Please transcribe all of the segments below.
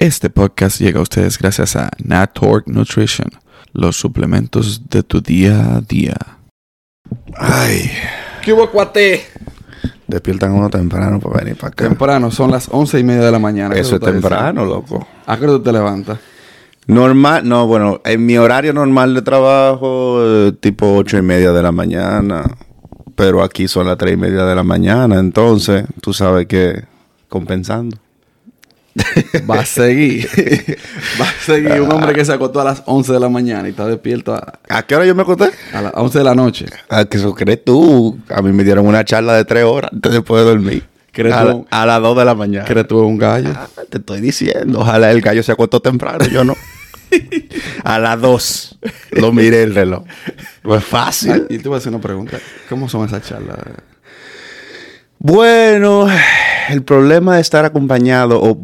Este podcast llega a ustedes gracias a Natork Nutrition, los suplementos de tu día a día. Ay, ¿Qué hubo, cuate? despiertan uno temprano para venir para acá. Temprano, son las once y media de la mañana. ¿Qué Eso es temprano, loco. ¿A qué hora tú te levantas? Normal, no, bueno, en mi horario normal de trabajo, eh, tipo ocho y media de la mañana. Pero aquí son las tres y media de la mañana, entonces tú sabes que compensando. Va a seguir. Va a seguir un hombre que se acostó a las 11 de la mañana y está despierto a, ¿A qué hora yo me acosté? a las 11 de la noche. ¿A que eso crees tú? A mí me dieron una charla de tres horas antes de poder dormir. ¿Crees a, tú? la- a las dos de la mañana. ¿Crees tú un gallo? Ah, te estoy diciendo, ojalá el gallo se acostó temprano, yo no. a las dos lo miré el reloj. No es fácil. Ay, y te voy a hacer una pregunta. ¿Cómo son esas charlas? Bueno, el problema de estar acompañado, o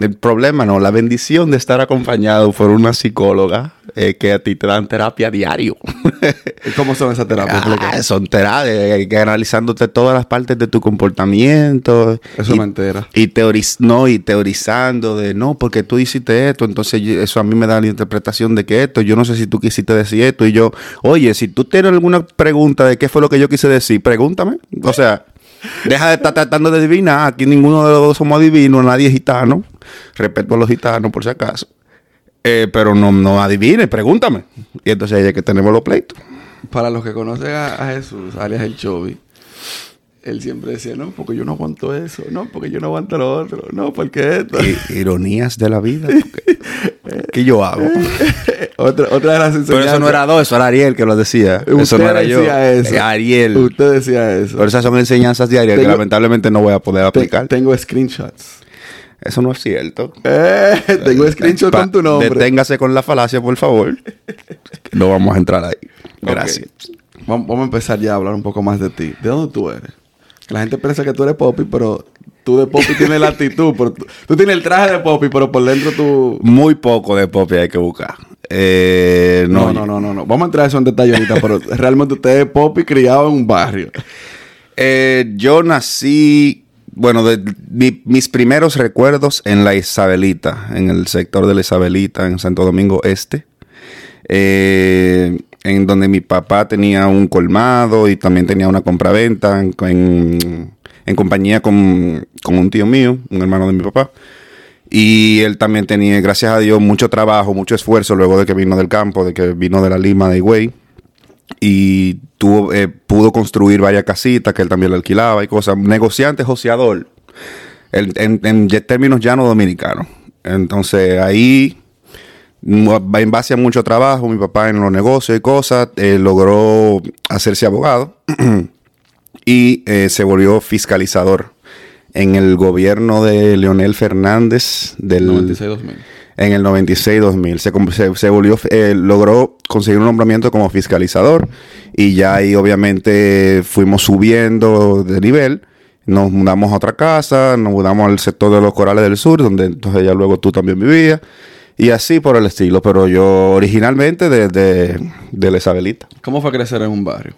el problema no, la bendición de estar acompañado por una psicóloga eh, que a ti te dan terapia diario. ¿Y ¿Cómo son esas terapias? Ah, son terapias, que analizándote todas las partes de tu comportamiento. Eso y, me entera. Y, teoriz no, y teorizando de no, porque tú hiciste esto, entonces yo- eso a mí me da la interpretación de que esto, yo no sé si tú quisiste decir esto, y yo, oye, si tú tienes alguna pregunta de qué fue lo que yo quise decir, pregúntame. O sea, deja de estar tratando de adivinar, aquí ninguno de los dos somos adivinos, nadie es gitano, respeto a los gitanos por si acaso. Eh, pero no, no adivine, pregúntame. Y entonces ahí es que tenemos los pleitos. Para los que conocen a, a Jesús, alias el Chobi, él siempre decía, no, porque yo no aguanto eso, no, porque yo no aguanto lo otro, no, porque esto. I- ironías de la vida. porque- ¿Qué yo hago? otra, otra de las enseñanzas. Pero eso no era dos, eso era Ariel que lo decía. Usted eso no era yo. eso. Ariel. Usted decía eso. Pero esas son enseñanzas de Ariel que lamentablemente no voy a poder Te- aplicar. tengo screenshots. Eso no es cierto. Eh, tengo screenshots con tu nombre. Deténgase con la falacia, por favor. No vamos a entrar ahí. Gracias. Vamos, a empezar ya a hablar un poco más de ti. ¿De dónde tú eres? La gente piensa que tú eres Poppy, pero tú de Poppy tienes la actitud. pero tú, tú tienes el traje de Poppy, pero por dentro tú... Muy poco de Poppy hay que buscar. Eh, No, no, no, no, no. Vamos a entrar a eso en detalle ahorita, pero realmente usted es Poppy criado en un barrio. Eh, yo nací, bueno, de, mi- mis primeros recuerdos en la Isabelita, en el sector de la Isabelita, en Santo Domingo Este, eh, en donde mi papá tenía un colmado y también tenía una compraventa en, en, en compañía con, con un tío mío, un hermano de mi papá. Y él también tenía, gracias a Dios, mucho trabajo, mucho esfuerzo luego de que vino del campo, de que vino de la Lima de Higüey y tuvo, eh, pudo construir varias casitas que él también le alquilaba y cosas. Negociante, joseador, el- en, en términos llanos dominicanos. Entonces ahí, mu- en base a mucho trabajo, mi papá en los negocios y cosas, eh, logró hacerse abogado y eh, se volvió fiscalizador en el gobierno de Leonel Fernández del 96-2000. en el 96-2000. Se, se, se volvió, eh, logró conseguir un nombramiento como fiscalizador y ya ahí obviamente fuimos subiendo de nivel. Nos mudamos a otra casa, nos mudamos al sector de los Corales del Sur, donde entonces ya luego tú también vivías. Y así por el estilo, pero yo originalmente de, de, de la Isabelita. ¿Cómo fue crecer en un barrio?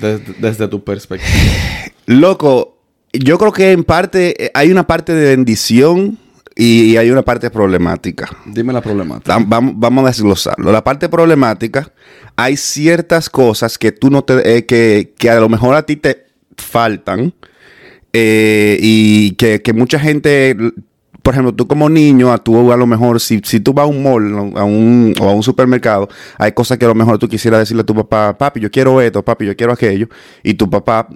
Desde, desde tu perspectiva. Loco, yo creo que en parte eh, hay una parte de bendición y hay una parte problemática. Dime la problemática. Vam- Vamos, vamos a desglosarlo. La parte problemática, hay ciertas cosas que tú no te, eh, que, que a lo mejor a ti te faltan eh, y que, que mucha gente, por ejemplo, tú como niño, a tú a lo mejor, si, si tú vas a un mall a un, o a un supermercado, hay cosas que a lo mejor tú quisieras decirle a tu papá, papi, yo quiero esto, papi, yo quiero aquello, y tu papá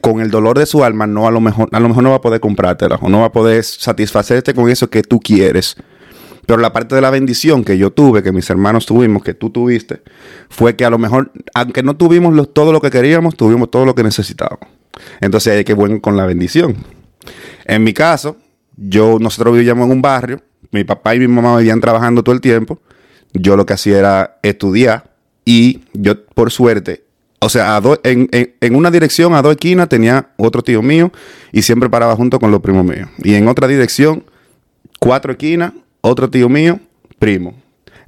con el dolor de su alma no a lo mejor a lo mejor no va a poder comprártela o no va a poder satisfacerte con eso que tú quieres. Pero la parte de la bendición que yo tuve, que mis hermanos tuvimos, que tú tuviste, fue que a lo mejor, aunque no tuvimos todo lo que queríamos, tuvimos todo lo que necesitábamos. Entonces hay que bueno con la bendición. En mi caso, yo, nosotros vivíamos en un barrio, mi papá y mi mamá vivían trabajando todo el tiempo. Yo lo que hacía era estudiar y yo, por suerte, o sea, en, en- en una dirección, a dos esquinas, tenía otro tío mío y siempre paraba junto con los primos míos. Y en otra dirección, cuatro esquinas, otro tío mío, primo.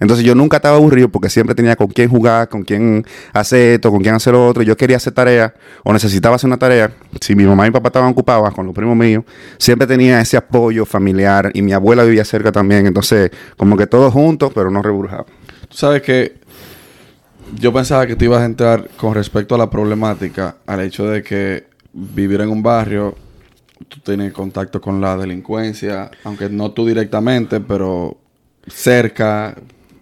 Entonces yo nunca estaba aburrido porque siempre tenía con quién jugar, con quién hacer esto, con quién hacer lo otro. Yo quería hacer tarea o necesitaba hacer una tarea. Si mi mamá y mi papá estaban ocupados con los primos míos, siempre tenía ese apoyo familiar y mi abuela vivía cerca también. Entonces, como que todos juntos, pero no reburjados. Tú sabes que yo pensaba que te ibas a entrar con respecto a la problemática, al hecho de que vivir en un barrio, tú tienes contacto con la delincuencia, aunque no tú directamente, pero cerca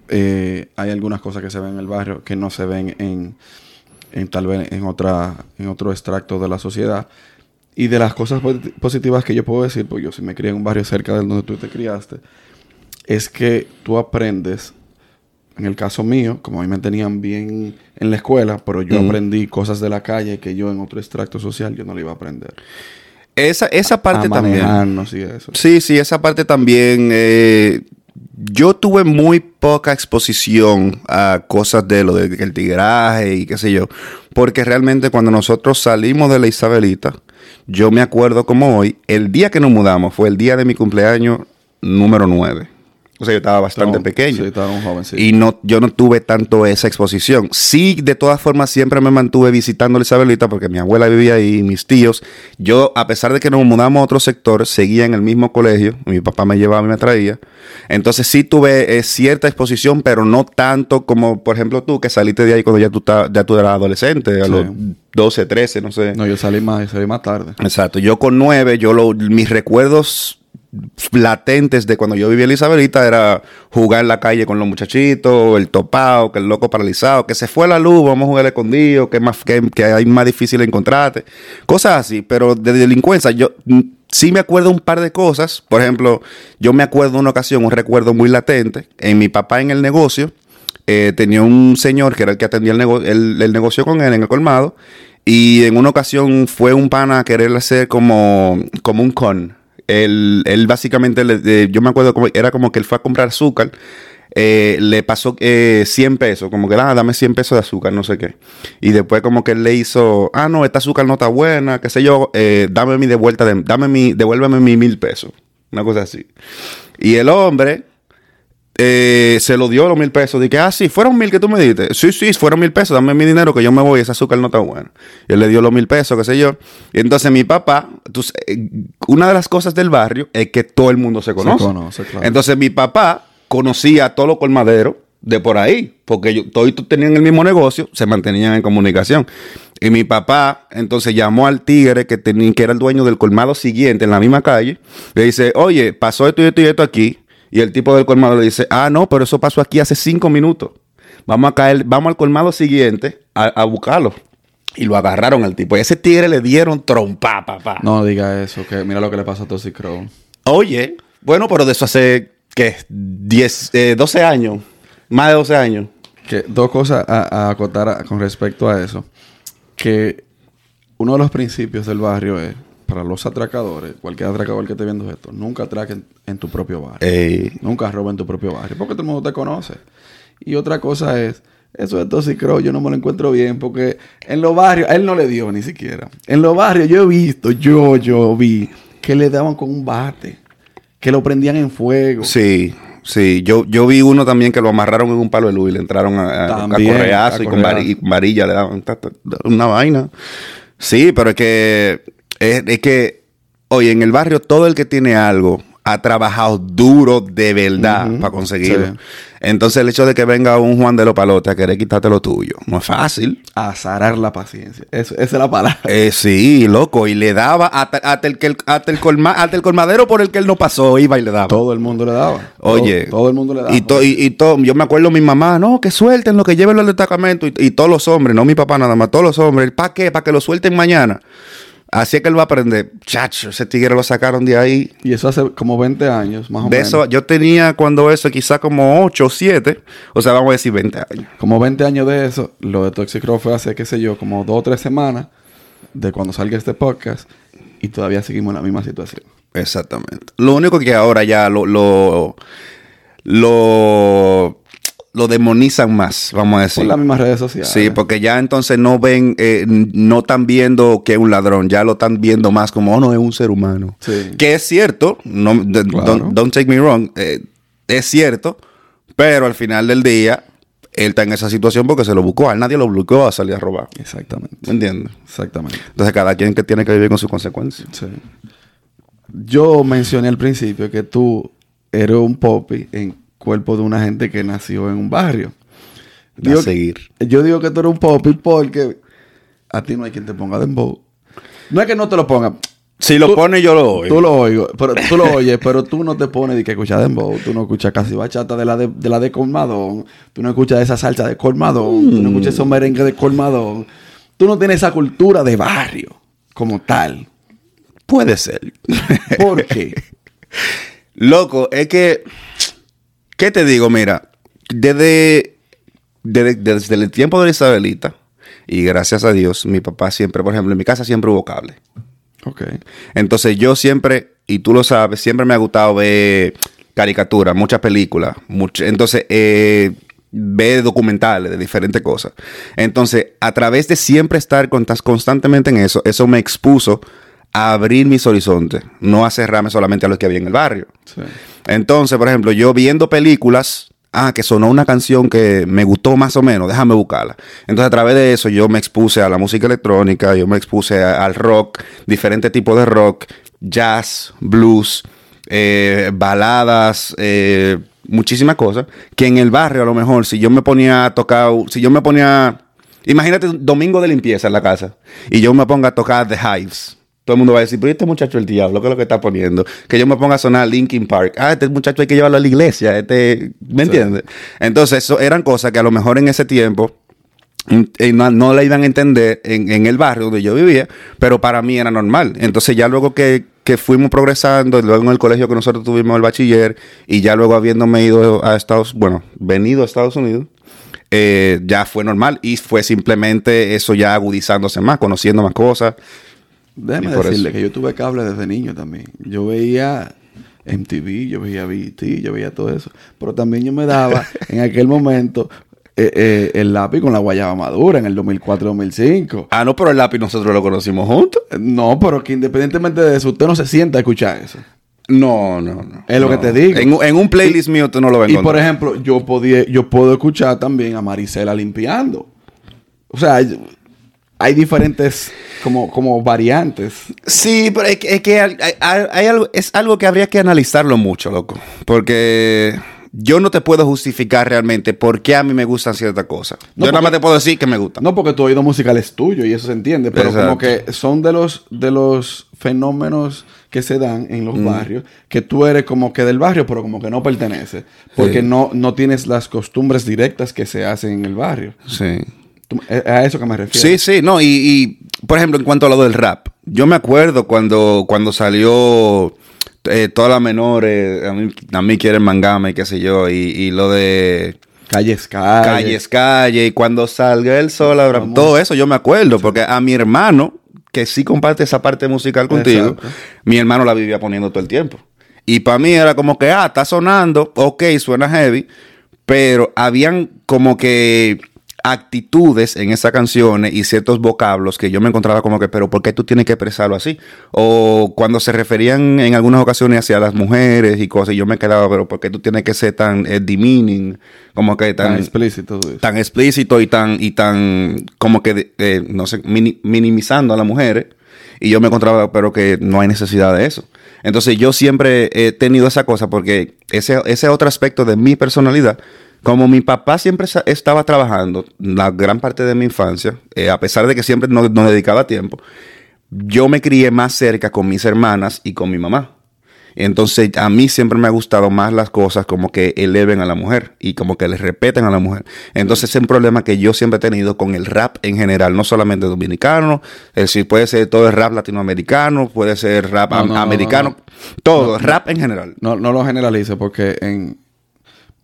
eh, hay algunas cosas que se ven en el barrio que no se ven en, en tal vez en otra en otro extracto de la sociedad. Y de las cosas posi- positivas que yo puedo decir, pues yo si me crié en un barrio cerca de donde tú te criaste, es que tú aprendes, en el caso mío, como a mí me tenían bien en la escuela, pero yo aprendí cosas de la calle que yo en otro extracto social yo no le iba a aprender. Esa, esa parte a también. manejarnos y eso. Sí, sí, esa parte también. eh, yo tuve muy poca exposición a cosas de lo del tigraje y qué sé yo. Porque realmente cuando nosotros salimos de la Isabelita, yo me acuerdo como hoy, el día que nos mudamos fue el día de mi cumpleaños número 9. O sea, yo estaba bastante pequeño. Sí, estaba un joven, sí. Y no, yo no tuve tanto esa exposición. Sí, de todas formas, siempre me mantuve visitando la Isabelita porque mi abuela vivía ahí, mis tíos. Yo, a pesar de que nos mudamos a otro sector, seguía en el mismo colegio. Mi papá me llevaba y me traía. Entonces sí tuve eh, cierta exposición, pero no tanto como, por ejemplo, tú, que saliste de ahí cuando ya tú, ta- ya tú eras adolescente, a Sí. los 12, 13, no sé. No, yo salí más, salí más tarde. Exacto. Yo con nueve, yo lo, mis recuerdos latentes de cuando yo vivía en Isabelita era jugar en la calle con los muchachitos, el topado, que el loco paralizado, que se fue la luz, vamos a jugar escondido, que más que, que hay más difícil encontrarte, cosas así, pero de delincuencia yo mm, sí me acuerdo un par de cosas, por ejemplo, yo me acuerdo una ocasión, un recuerdo muy latente, en mi papá en el negocio, eh, tenía un señor que era el que atendía el- el negocio con él en el colmado. Y en una ocasión fue un pana a querer hacer como, como un con. Él, él básicamente, yo me acuerdo, como, era como que él fue a comprar azúcar. eh, le pasó eh, 100 pesos, como que, ah, dame 100 pesos de azúcar, no sé qué. Y después como que él le hizo, ah, no, esta azúcar no está buena, qué sé yo, eh, dame mi de vuelta, de, dame mi, devuélveme mi mil pesos. Una cosa así. Y el hombre, eh, se lo dio los mil pesos. Dije, ah, sí, fueron mil que tú me diste. Sí, sí, fueron mil pesos, dame mi dinero que yo me voy, ese azúcar no está bueno. Y él le dio los mil pesos, qué sé yo. Y entonces mi papá, tú s- eh, una de las cosas del barrio es que todo el mundo se conoce. conoce, claro. Entonces mi papá conocía a todos los colmaderos de por ahí, porque yo, todos tenían el mismo negocio, se mantenían en comunicación. Y mi papá entonces llamó al tigre que, tenía, que era el dueño del colmado siguiente en la misma calle. Le dice, oye, pasó esto y esto y esto aquí. Y el tipo del colmado le dice, ah, no, pero eso pasó aquí hace cinco minutos. Vamos a caer, vamos al colmado siguiente a, a buscarlo. Y lo agarraron al tipo. Y a ese tigre le dieron trompa, papá. No diga eso, que mira lo que le pasó a Toxic Crow. Oye, bueno, pero de eso hace, ¿qué? 10, eh, 12 años. Más de 12 años. Que dos cosas a, a acotar a- con respecto a eso. Que uno de los principios del barrio es, para los atracadores, cualquier atracador que esté viendo esto, nunca atraquen en tu propio barrio. Nunca roben en tu propio barrio, porque todo el mundo te conoce. Y otra cosa es, eso de Toxic Crow yo no me lo encuentro bien, porque en los barrios, a él no le dio ni siquiera. En los barrios yo he visto, yo, yo vi, que le daban con un bate, que lo prendían en fuego. sí, sí. Yo, yo vi uno también que lo amarraron en un palo de luz y le entraron a, a- a También, correazo a y con, correazo. vari- y con varilla le daban una vaina. Sí, pero es que, es, es que, oye, en el barrio todo el que tiene algo ha trabajado duro de verdad Ujú, para conseguirlo. sí. Entonces el hecho de que venga un Juan de los Palotes a querer quitarte lo tuyo, no es fácil. Azarar la paciencia. Eso, esa es la palabra. Eh, sí, loco, y le daba hasta, hasta el, hasta, el colma- hasta el colmadero por el que él no pasó, iba y le daba. Todo el mundo le daba. Oye, Todo, todo el mundo le daba. Y, to- y, y to- yo me acuerdo mi mamá, no, que suelten lo que lleven al destacamento. Y, y todos los hombres, no mi papá nada más, todos los hombres, ¿para qué? Para que lo suelten mañana. Así es que él va a aprender. Chacho, ese tigre lo sacaron de ahí. Y eso hace como 20 años, más o De menos. eso, yo tenía cuando eso, quizá como 8 o 7. O sea, vamos a decir 20 años. Como 20 años de eso, lo de Toxic fue hace, qué sé yo, como dos o tres semanas de cuando salga este podcast y todavía seguimos en la misma situación. Exactamente. Lo único que ahora ya lo, lo, lo, lo demonizan más, vamos a decir. Por las mismas redes sociales. Sí, porque ya entonces no ven, eh, no están viendo que es un ladrón, ya lo están viendo más como, oh, no, es un ser humano. Sí. Que es cierto, no, de- Claro. don't, don't take me wrong, eh, es cierto, Pero al final del día, él está en esa situación porque se lo buscó. A él nadie lo bloqueó a salir a robar. Exactamente. ¿Me entiendes? Exactamente. Entonces cada quien que tiene que vivir con sus consecuencias. Sí. Yo mencioné al principio que tú eres un popi en cuerpo de una gente que nació en un barrio. Digo a seguir. Yo digo que tú eres un popi porque a ti no hay quien te ponga dembow. No es que no te lo ponga. Si lo Tú- pone, yo lo oigo. Tú lo oigo, pero tú lo oyes, pero tú no te pones de que escuchar dembow, tú no escuchas casi bachata de la de, de la de colmadón, tú no escuchas esa salsa de colmadón, tú no escuchas esos merengues de colmadón. Tú no tienes esa cultura de barrio como tal. Puede ser. ¿Por qué? Loco, es que. ¿Qué te digo? Mira, desde, desde, desde el tiempo de la Isabelita, y gracias a Dios, mi papá siempre, por ejemplo, en mi casa siempre hubo cable. Ok. Entonces yo siempre, y tú lo sabes, siempre me ha gustado ver caricaturas, muchas películas. much- entonces, eh, ver documentales de diferentes cosas. Entonces, a través de siempre estar constantemente en eso, eso me expuso a abrir mis horizontes, no a cerrarme solamente a lo que había en el barrio. Sí. Entonces, por ejemplo, yo viendo películas, ah, que sonó una canción que me gustó más o menos, déjame buscarla. Entonces, a través de eso, yo me expuse a la música electrónica, yo me expuse a- al rock, diferentes tipos de rock, jazz, blues, eh, baladas, eh, muchísimas cosas, que en el barrio a lo mejor, si yo me ponía a tocar, si yo me ponía, imagínate un domingo de limpieza en la casa, y yo me ponga a tocar The Hives. Todo el mundo va a decir, pero este muchacho es el diablo, ¿qué es lo que está poniendo? Que yo me ponga a sonar Linkin Park. Ah, este muchacho hay que llevarlo a la iglesia. Este, ¿Me Sí. entiendes? Entonces, eso eran cosas que a lo mejor en ese tiempo no, no la iban a entender en, en el barrio donde yo vivía, pero para mí era normal. Entonces, ya luego que, que fuimos progresando, luego en el colegio que nosotros tuvimos el bachiller, y ya luego habiéndome ido a Estados, bueno, venido a Estados Unidos, eh, ya fue normal y fue simplemente eso ya agudizándose más, conociendo más cosas. Déjame decirle eso. que yo tuve cable desde niño también. Yo veía MTV, yo veía BT, yo veía todo eso. Pero también yo me daba en aquel momento eh, eh, el lápiz con la guayaba madura en el 2004-2005. Ah, no, pero el lápiz nosotros lo conocimos juntos. No, pero que independientemente de eso, usted no se sienta a escuchar eso. No, no, no. Es lo No. que te digo. En, un- en un playlist mío tú no lo vas a Y por ejemplo, yo podía, yo puedo escuchar también a Marisela limpiando. O sea, hay, diferentes como, como variantes. Sí, pero es que, es, que hay- hay- hay algo, es algo que habría que analizarlo mucho, loco. Porque yo no te puedo justificar realmente por qué a mí me gustan ciertas cosas. No, yo nada más porque- te puedo decir que me gustan. No, porque tu oído musical es tuyo y eso se entiende, pero como que son de los, de los fenómenos que se dan en Mm. los barrios, que tú eres como que del barrio, pero como que no perteneces, porque Sí. no, no tienes las costumbres directas que se hacen en el barrio. Sí. Es a eso que me refiero. Sí, sí, no, y, y, por ejemplo, en cuanto a lo del rap, yo me acuerdo cuando, cuando salió eh, todas las menores, a mí, a mí quieren mangame, qué sé yo, y, y lo de Calles, calles. calles, calle, y cuando salga el sol, Vamos. todo eso yo me acuerdo, porque a mi hermano, que sí comparte esa parte musical contigo, Exacto. mi hermano la vivía poniendo todo el tiempo. Y para mí era como que, ah, está sonando, ok, suena heavy, pero habían como que actitudes en esas canciones y ciertos vocablos que yo me encontraba como que, pero ¿por qué tú tienes que expresarlo así? O cuando se referían en algunas ocasiones hacia las mujeres y cosas, y yo me quedaba, pero ¿por qué tú tienes que ser tan eh, demeaning? Como que Tan tan, explícito. tan explícito y tan, y tan como que, eh, no sé, mini- minimizando a las mujeres. Y yo me encontraba, pero que no hay necesidad de eso. Entonces yo siempre he tenido esa cosa porque ese, ese otro aspecto de mi personalidad, como mi papá siempre estaba trabajando la gran parte de mi infancia, eh, a pesar de que siempre no- nos dedicaba tiempo, yo me crié más cerca con mis hermanas y con mi mamá. Entonces, a mí siempre me ha gustado más las cosas como que eleven a la mujer y como que le respeten a la mujer. Entonces, es un problema que yo siempre he tenido con el rap en general, no solamente dominicano, es decir, puede ser todo el rap latinoamericano, puede ser rap No, am- no, no, americano, no. todo, rap en general. No, no lo generalice porque en,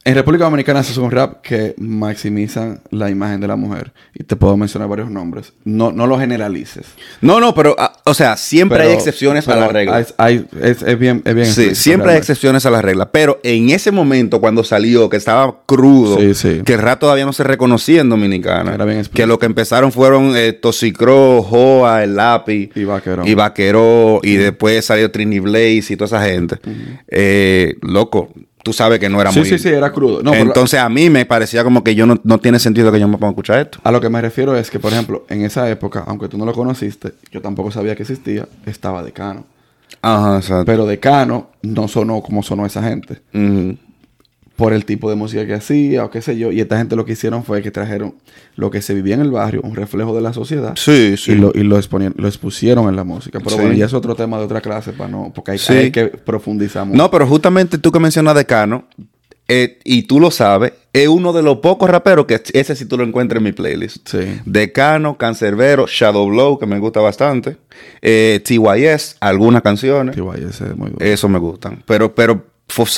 en República Dominicana se hace un rap que maximiza la imagen de la mujer. Y te puedo mencionar varios nombres. No, no lo generalices. No, no, pero, ah, o sea, siempre hay excepciones a la regla. hay- hay- es, es bien, es bien Sí, siempre hay excepciones a la regla, pero en ese momento cuando salió, que estaba crudo, Sí, sí. que el rap todavía no se reconocía en Dominicana, Era bien que lo que empezaron fueron eh, Toxicro, Joa, El Lápiz, Y Vaqueró. y Vaqueró, y después salió Trini Blaze y toda esa gente. Eh, loco, tú sabes que no era Sí, muy... sí, sí, era crudo. No, Entonces a mí me parecía como que yo no, no tiene sentido que yo me ponga a escuchar esto. a lo que me refiero es que, por ejemplo, en esa época, aunque tú no lo conociste, yo tampoco sabía que existía, estaba Decano. Ajá, exacto. Pero Decano no sonó como sonó esa gente. Ujú. Por el tipo de música que hacía o qué sé yo. Y esta gente lo que hicieron fue que trajeron lo que se vivía en el barrio, un reflejo de la sociedad. Sí, sí. Y, lo, y lo, lo expusieron en la música. Pero Sí. bueno, ya es otro tema de otra clase para no... Porque hay, Sí. hay que profundizar mucho. No, pero justamente tú que mencionas Decano, eh, y tú lo sabes, es uno de los pocos raperos que ese sí tú lo encuentras en mi playlist. Sí. Decano, Cancerbero, Shadow Blow, que me gusta bastante. Eh, TYS, algunas canciones. Ese es muy duro. Eso me gustan. Pero, pero,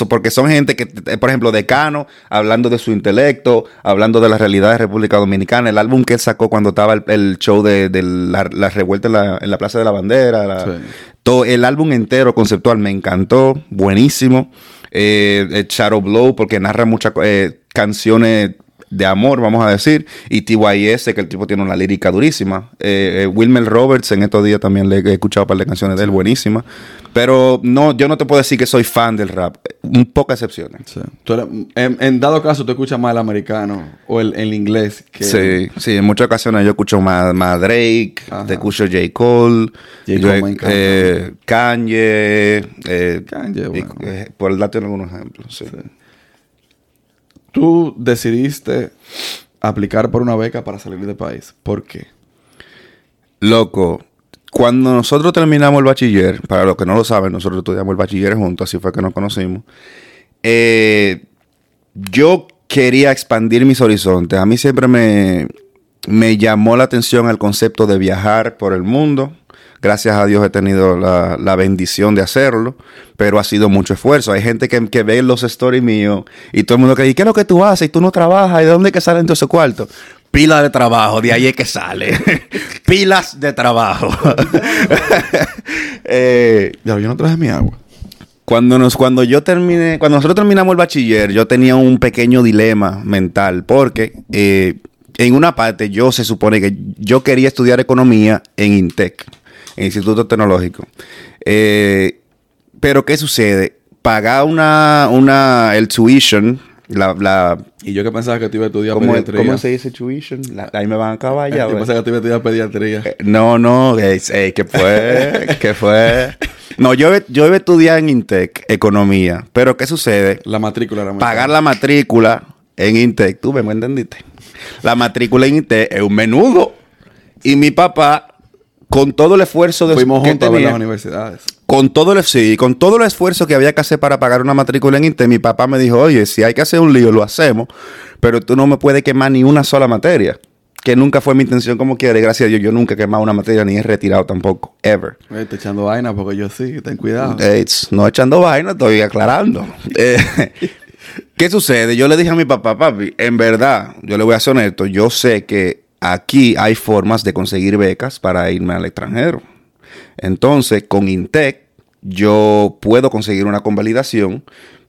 porque son gente que, eh, por ejemplo, Decano, hablando de su intelecto, hablando de la realidad de República Dominicana, el álbum que él sacó cuando estaba el, el show de, de la, la revuelta en la, en la Plaza de la Bandera, la- Sí. todo, el álbum entero conceptual me encantó, buenísimo. Eh, eh, Shadow Blow, porque narra muchas eh, canciones de amor, vamos a decir, y TYS, que el tipo tiene una lírica durísima. Eh, eh, Wilmer Roberts, en estos días también le he escuchado un par de canciones de él, buenísimas. Pero no, yo no te puedo decir que soy fan del rap, un pocas excepciones. Sí. Tú eres- en, en dado caso, tú escuchas más el americano o el, el inglés que... Sí, sí, en muchas ocasiones yo escucho más, más Drake, Ajá. te escucho J. Cole, J. Cole eh, Kanye, eh, Kanye, y- bueno. eh, por darte algunos ejemplos. Sí. Tú decidiste aplicar por una beca para salir del país. ¿Por qué? Loco, cuando nosotros terminamos el bachiller, para los que no lo saben, nosotros estudiamos el bachiller juntos, así fue que nos conocimos. eh, yo quería expandir mis horizontes. A mí siempre me, me llamó la atención el concepto de viajar por el mundo. Gracias a Dios he tenido la, la bendición de hacerlo, pero ha sido mucho esfuerzo. Hay gente que, que ve los stories míos y todo el mundo que dice, ¿qué es lo que tú haces? Y tú no trabajas, ¿y de dónde es que salen todos esos cuartos? Pila de trabajo, de ahí es que sale. Pilas de trabajo. Eh, yo no traje mi agua. cuando nos, cuando yo terminé, cuando nosotros terminamos el bachiller, yo tenía un pequeño dilema mental, porque eh, en una parte yo se supone que yo quería estudiar economía en INTEC, Instituto Tecnológico. Eh, pero ¿qué sucede? Pagar una, una, el tuition, la, la Y yo que pensaba que te iba a estudiar ¿cómo, pediatría. cómo se dice tuition? La- ahí me van a acabar ya. Yo pensaba que te iba a estudiar pediatría. Eh, No, no, eh, ¿qué fue? ¿Qué fue? No, yo, yo iba a estudiar en Intec, economía. Pero ¿qué sucede? La matrícula era muy Pagar la matrícula en Intec, tú me entendiste. La matrícula en Intec es un menudo. Y mi papá, con todo el esfuerzo de Fuimos que juntos a ver tenía, las universidades. con todo el sí, con todo el esfuerzo que había que hacer para pagar una matrícula en Intec, mi papá me dijo, oye, si hay que hacer un lío, lo hacemos, pero tú no me puedes quemar ni una sola materia. Que nunca fue mi intención como quiera. y Gracias a Dios, yo nunca he quemado una materia ni he retirado tampoco. Ever. Te echando vaina porque yo sí, ten cuidado. It's- no echando vaina, estoy aclarando. Eh, ¿Qué sucede? Yo le dije a mi papá, papi, en verdad, yo le voy a ser honesto, yo sé que aquí hay formas de conseguir becas para irme al extranjero. Entonces, con Intec, yo puedo conseguir una convalidación,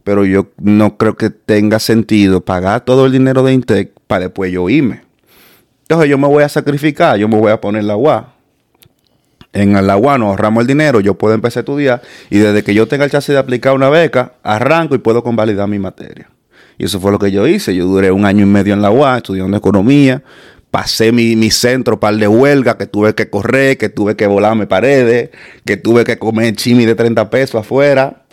pero yo no creo que tenga sentido pagar todo el dinero de Intec para después yo irme. Entonces, yo me voy a sacrificar, yo me voy a poner la UA. En la UA nos ahorramos el dinero, yo puedo empezar a estudiar y desde que yo tenga el chance de aplicar una beca, arranco y puedo convalidar mi materia. Y eso fue lo que yo hice. Yo duré un año y medio en la UA estudiando economía. Pasé mi, mi centro par de huelga, que tuve que correr, que tuve que volarme paredes, que tuve que comer chimi de 30 pesos afuera,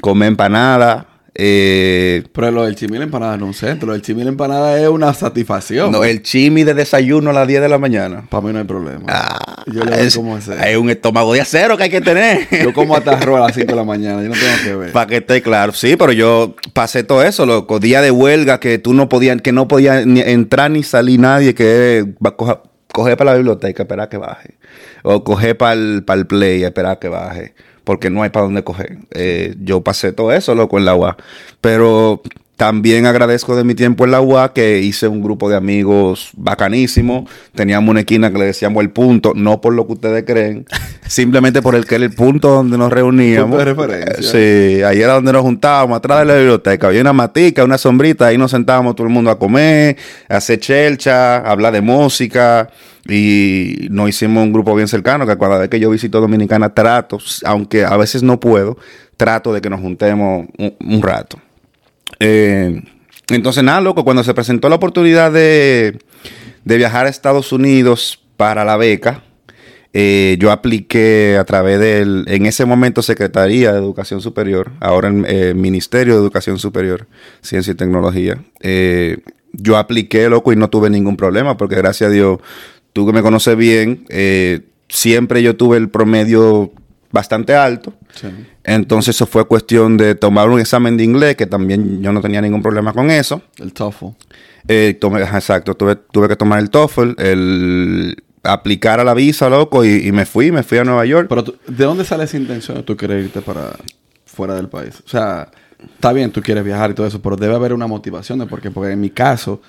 comer empanada. Eh, Pero lo del chimil empanada no es un centro. Lo del chimil empanada es una satisfacción. no, el chimi de desayuno a las 10 de la mañana. Para mí no hay problema. Ah, yo le es, como ese. es un estómago de acero que hay que tener. Yo como hasta arroz a las 5 de la mañana. Yo no tengo que ver. Para que esté claro. Sí, pero yo pasé todo eso, loco. Día de huelga que tú no podías, que no podía ni entrar ni salir nadie, que va a coger, coger para la biblioteca, esperar que baje. O coger para el, para el play, esperar que baje. Porque no hay para dónde coger. Eh, yo pasé todo eso, loco, en la UA. Pero también agradezco de mi tiempo en la UA que hice un grupo de amigos bacanísimo. Teníamos una esquina que le decíamos el punto, no por lo que ustedes creen, simplemente por el que era el punto donde nos reuníamos. Punto de referencia. Sí, ahí era donde nos juntábamos, atrás de la biblioteca. Había una matica, una sombrita, ahí nos sentábamos todo el mundo a comer, a hacer chelcha, a hablar de música. Y nos hicimos un grupo bien cercano, que cada vez que yo visito Dominicana trato, aunque a veces no puedo, trato de que nos juntemos un, un rato. Eh, entonces, nada, loco, cuando se presentó la oportunidad de, de viajar a Estados Unidos para la beca, eh, yo apliqué a través del, en ese momento, Secretaría de Educación Superior, ahora el eh, Ministerio de Educación Superior, Ciencia y Tecnología. Yo apliqué, loco, y no tuve ningún problema, porque gracias a Dios, tú que me conoces bien, siempre yo tuve el promedio bastante alto. Sí. Entonces eso fue cuestión de tomar un examen de inglés, que también yo no tenía ningún problema con eso. El TOEFL. Eh, tomé- exacto, tuve, tuve que tomar el TOEFL, el aplicar a la visa, loco, y, y me fui, me fui a Nueva York. Pero tú- ¿de dónde sale esa intención de tú querer irte para fuera del país? O sea, está bien, tú quieres viajar y todo eso, pero debe haber una motivación de por qué. Porque en mi caso,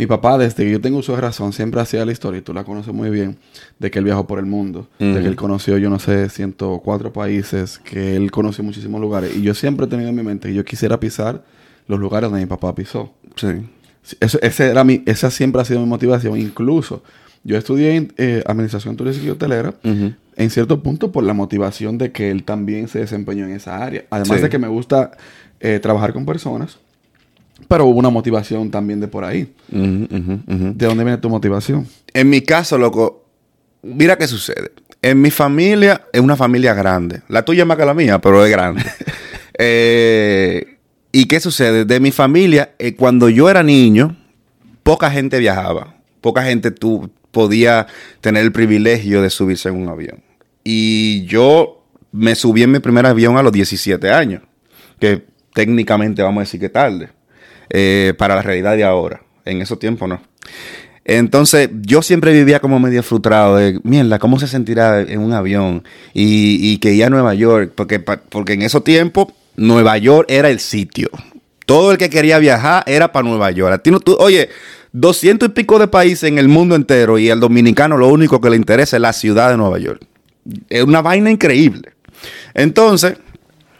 mi papá, desde que yo tengo uso de razón, siempre hacía la historia, y tú la conoces muy bien, de que él viajó por el mundo, de que él conoció, yo no sé, 104 países, que él conoció muchísimos lugares. Y yo siempre he tenido en mi mente que yo quisiera pisar los lugares donde mi papá pisó. Sí. Eso, ese era mi, esa siempre ha sido mi motivación. Incluso yo estudié eh, Administración Turística y Hotelera en cierto punto por la motivación de que él también se desempeñó en esa área. Además Sí. de que me gusta eh, trabajar con personas, pero hubo una motivación también de por ahí. ¿De dónde viene tu motivación? En mi caso, loco, mira qué sucede. En mi familia es una familia grande. La tuya es más que la mía, pero es grande. Eh, ¿Y qué sucede? De mi familia, eh, cuando yo era niño, poca gente viajaba. Poca gente tú podía tener el privilegio de subirse en un avión. Y yo me subí en mi primer avión a los 17 años, que técnicamente vamos a decir que tarde, eh, para la realidad de ahora. En esos tiempos no. Entonces, yo siempre vivía como medio frustrado de, mierda, ¿cómo se sentirá en un avión? Y, que ir a Nueva York, porque, porque en esos tiempos Nueva York era el sitio. Todo el que quería viajar era para Nueva York. Tú, oye, doscientos y pico de países en el mundo entero y al dominicano lo único que le interesa es la ciudad de Nueva York. Es una vaina increíble. Entonces,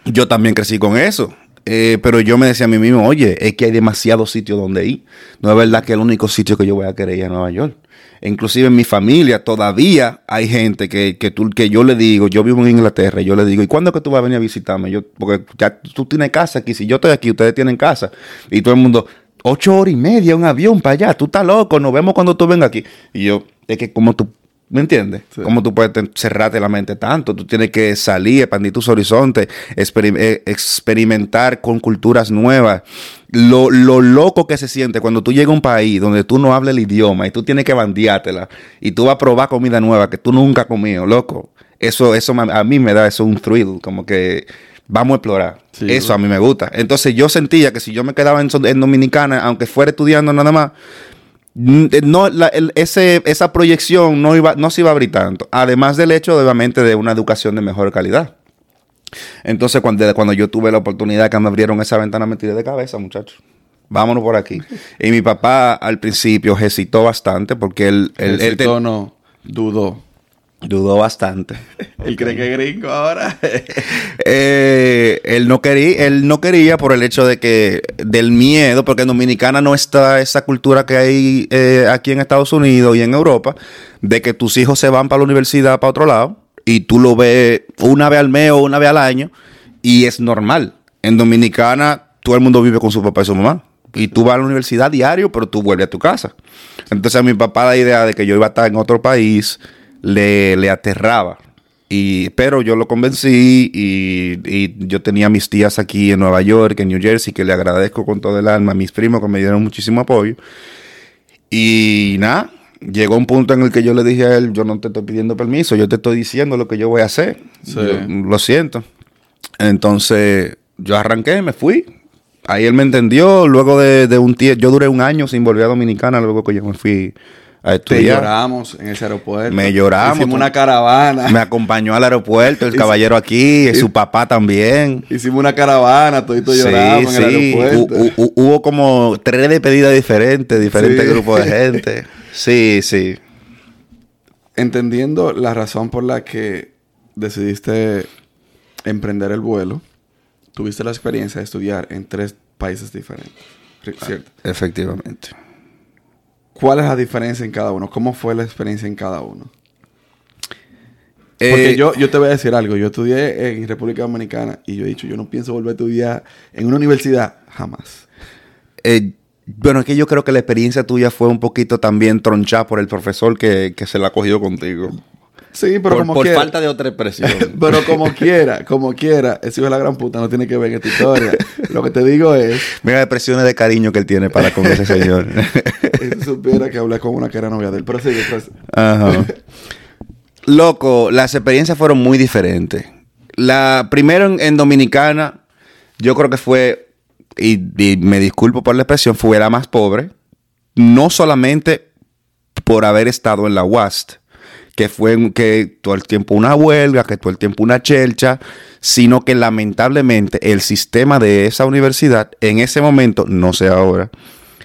yo también crecí con eso. Eh, pero yo me decía a mí mismo, oye, es que hay demasiados sitios donde ir. No es verdad que el único sitio que yo voy a querer ir a Nueva York. Inclusive en mi familia todavía hay gente que, que, tú, que yo le digo, yo vivo en Inglaterra, yo le digo, ¿y cuándo es que tú vas a venir a visitarme? Yo, porque ya tú tienes casa aquí, si yo estoy aquí, ustedes tienen casa. Y todo el mundo, ocho horas y media, un avión para allá, tú estás loco, nos vemos cuando tú vengas aquí. Y yo, es que como tú, ¿me entiendes? Sí. ¿Cómo tú puedes te- cerrarte la mente tanto? Tú tienes que salir, expandir tus horizontes, experim- eh, experimentar con culturas nuevas. Lo, lo loco que se siente cuando tú llegas a un país donde tú no hablas el idioma y tú tienes que bandeártela y tú vas a probar comida nueva que tú nunca has comido, loco. Eso, eso a mí me da eso un thrill, como que vamos a explorar. Sí, eso a mí me gusta. Entonces yo sentía que si yo me quedaba en, en Dominicana, aunque fuera estudiando nada más, no, la- el- ese, esa proyección no, iba, no se iba a abrir tanto. Además del hecho, obviamente, de una educación de mejor calidad. Entonces, cuando, cuando yo tuve la oportunidad que me abrieron esa ventana, me tiré de cabeza, muchachos. Vámonos por aquí. Y mi papá al principio hesitó bastante porque él, él- él te- Éxito no dudó. Dudó bastante. Él cree que es gringo ahora. Eh, él no quería, él no quería por el hecho de que del miedo, porque en Dominicana no está esa cultura que hay eh, aquí en Estados Unidos y en Europa, de que tus hijos se van para la universidad para otro lado y tú lo ves una vez al mes o una vez al año y es normal. En Dominicana todo el mundo vive con su papá y su mamá. Y tú vas a la universidad diario, pero tú vuelves a tu casa. Entonces a mi papá la idea de que yo iba a estar en otro país le, le aterraba. Y, pero yo lo convencí y, y yo tenía mis tías aquí en Nueva York, en New Jersey, que le agradezco con todo el alma, a mis primos que me dieron muchísimo apoyo. Y nada, llegó un punto en el que yo le dije a él, yo no te estoy pidiendo permiso, yo te estoy diciendo lo que yo voy a hacer. Sí. Yo- lo siento. Entonces yo arranqué, me fui. Ahí él me entendió. Luego de, de un tiempo, yo duré un año sin volver a Dominicana, luego que yo me fui a Te estudiar. lloramos en ese aeropuerto. Me lloramos. Hicimos una caravana. Me acompañó al aeropuerto, el caballero aquí, su papá también. Hicimos una caravana, todito Sí, lloramos en el sí. aeropuerto. Hu- hubo como tres despedidas diferentes, diferentes Sí. grupos de gente. Sí, sí. Entendiendo la razón por la que decidiste emprender el vuelo, tuviste la experiencia de estudiar en tres países diferentes. ¿Cierto? Efectivamente. ¿Cuál es la diferencia en cada uno? ¿Cómo fue la experiencia en cada uno? Porque Eh, yo, yo te voy a decir algo. Yo estudié en República Dominicana y yo he dicho, yo no pienso volver a estudiar en una universidad jamás. eh, bueno, es que yo creo que la experiencia tuya fue un poquito también tronchada por el profesor que, que se la cogió contigo. Sí, pero por como por quiera. falta de otra expresión. Pero como quiera, como quiera, ese hijo de la gran puta no tiene que ver en esta historia. Lo que te digo es, Mira las expresiones de cariño que él tiene para con ese señor. si supiera que hablé con una que era novia de él. Pero sigue, pues. Ajá. Loco, las experiencias fueron muy diferentes. La primero en, en Dominicana, yo creo que fue, y, y me disculpo por la expresión, fue la más pobre. No solamente por haber estado en la UAST, que fue que todo el tiempo una huelga, que todo el tiempo una chelcha, sino que lamentablemente el sistema de esa universidad en ese momento, no sé ahora,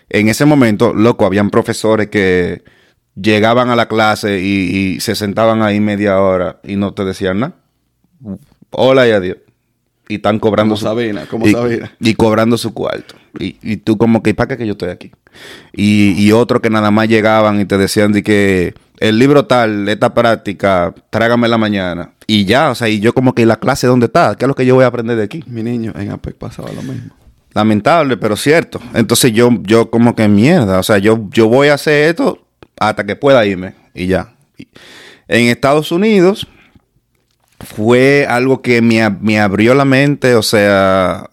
en ese momento, loco, habían profesores que llegaban a la clase y, y se sentaban ahí media hora y no te decían nada. Hola y adiós. Y están cobrando Como Sabina, como y, Sabina. y cobrando su cuarto. Y, y tú como que, ¿para qué que yo estoy aquí? Y, y otros que nada más llegaban y te decían de que el libro tal, esta práctica, trágame la mañana. Y ya, o sea, y yo como que ¿y la clase dónde está, ¿qué es lo que yo voy a aprender de aquí? Mi niño, en APEC pasaba lo mismo. Lamentable, pero cierto. Entonces yo, yo como que mierda. O sea, yo, yo voy a hacer esto hasta que pueda irme. Y ya. En Estados Unidos fue algo que me, me abrió la mente. O sea,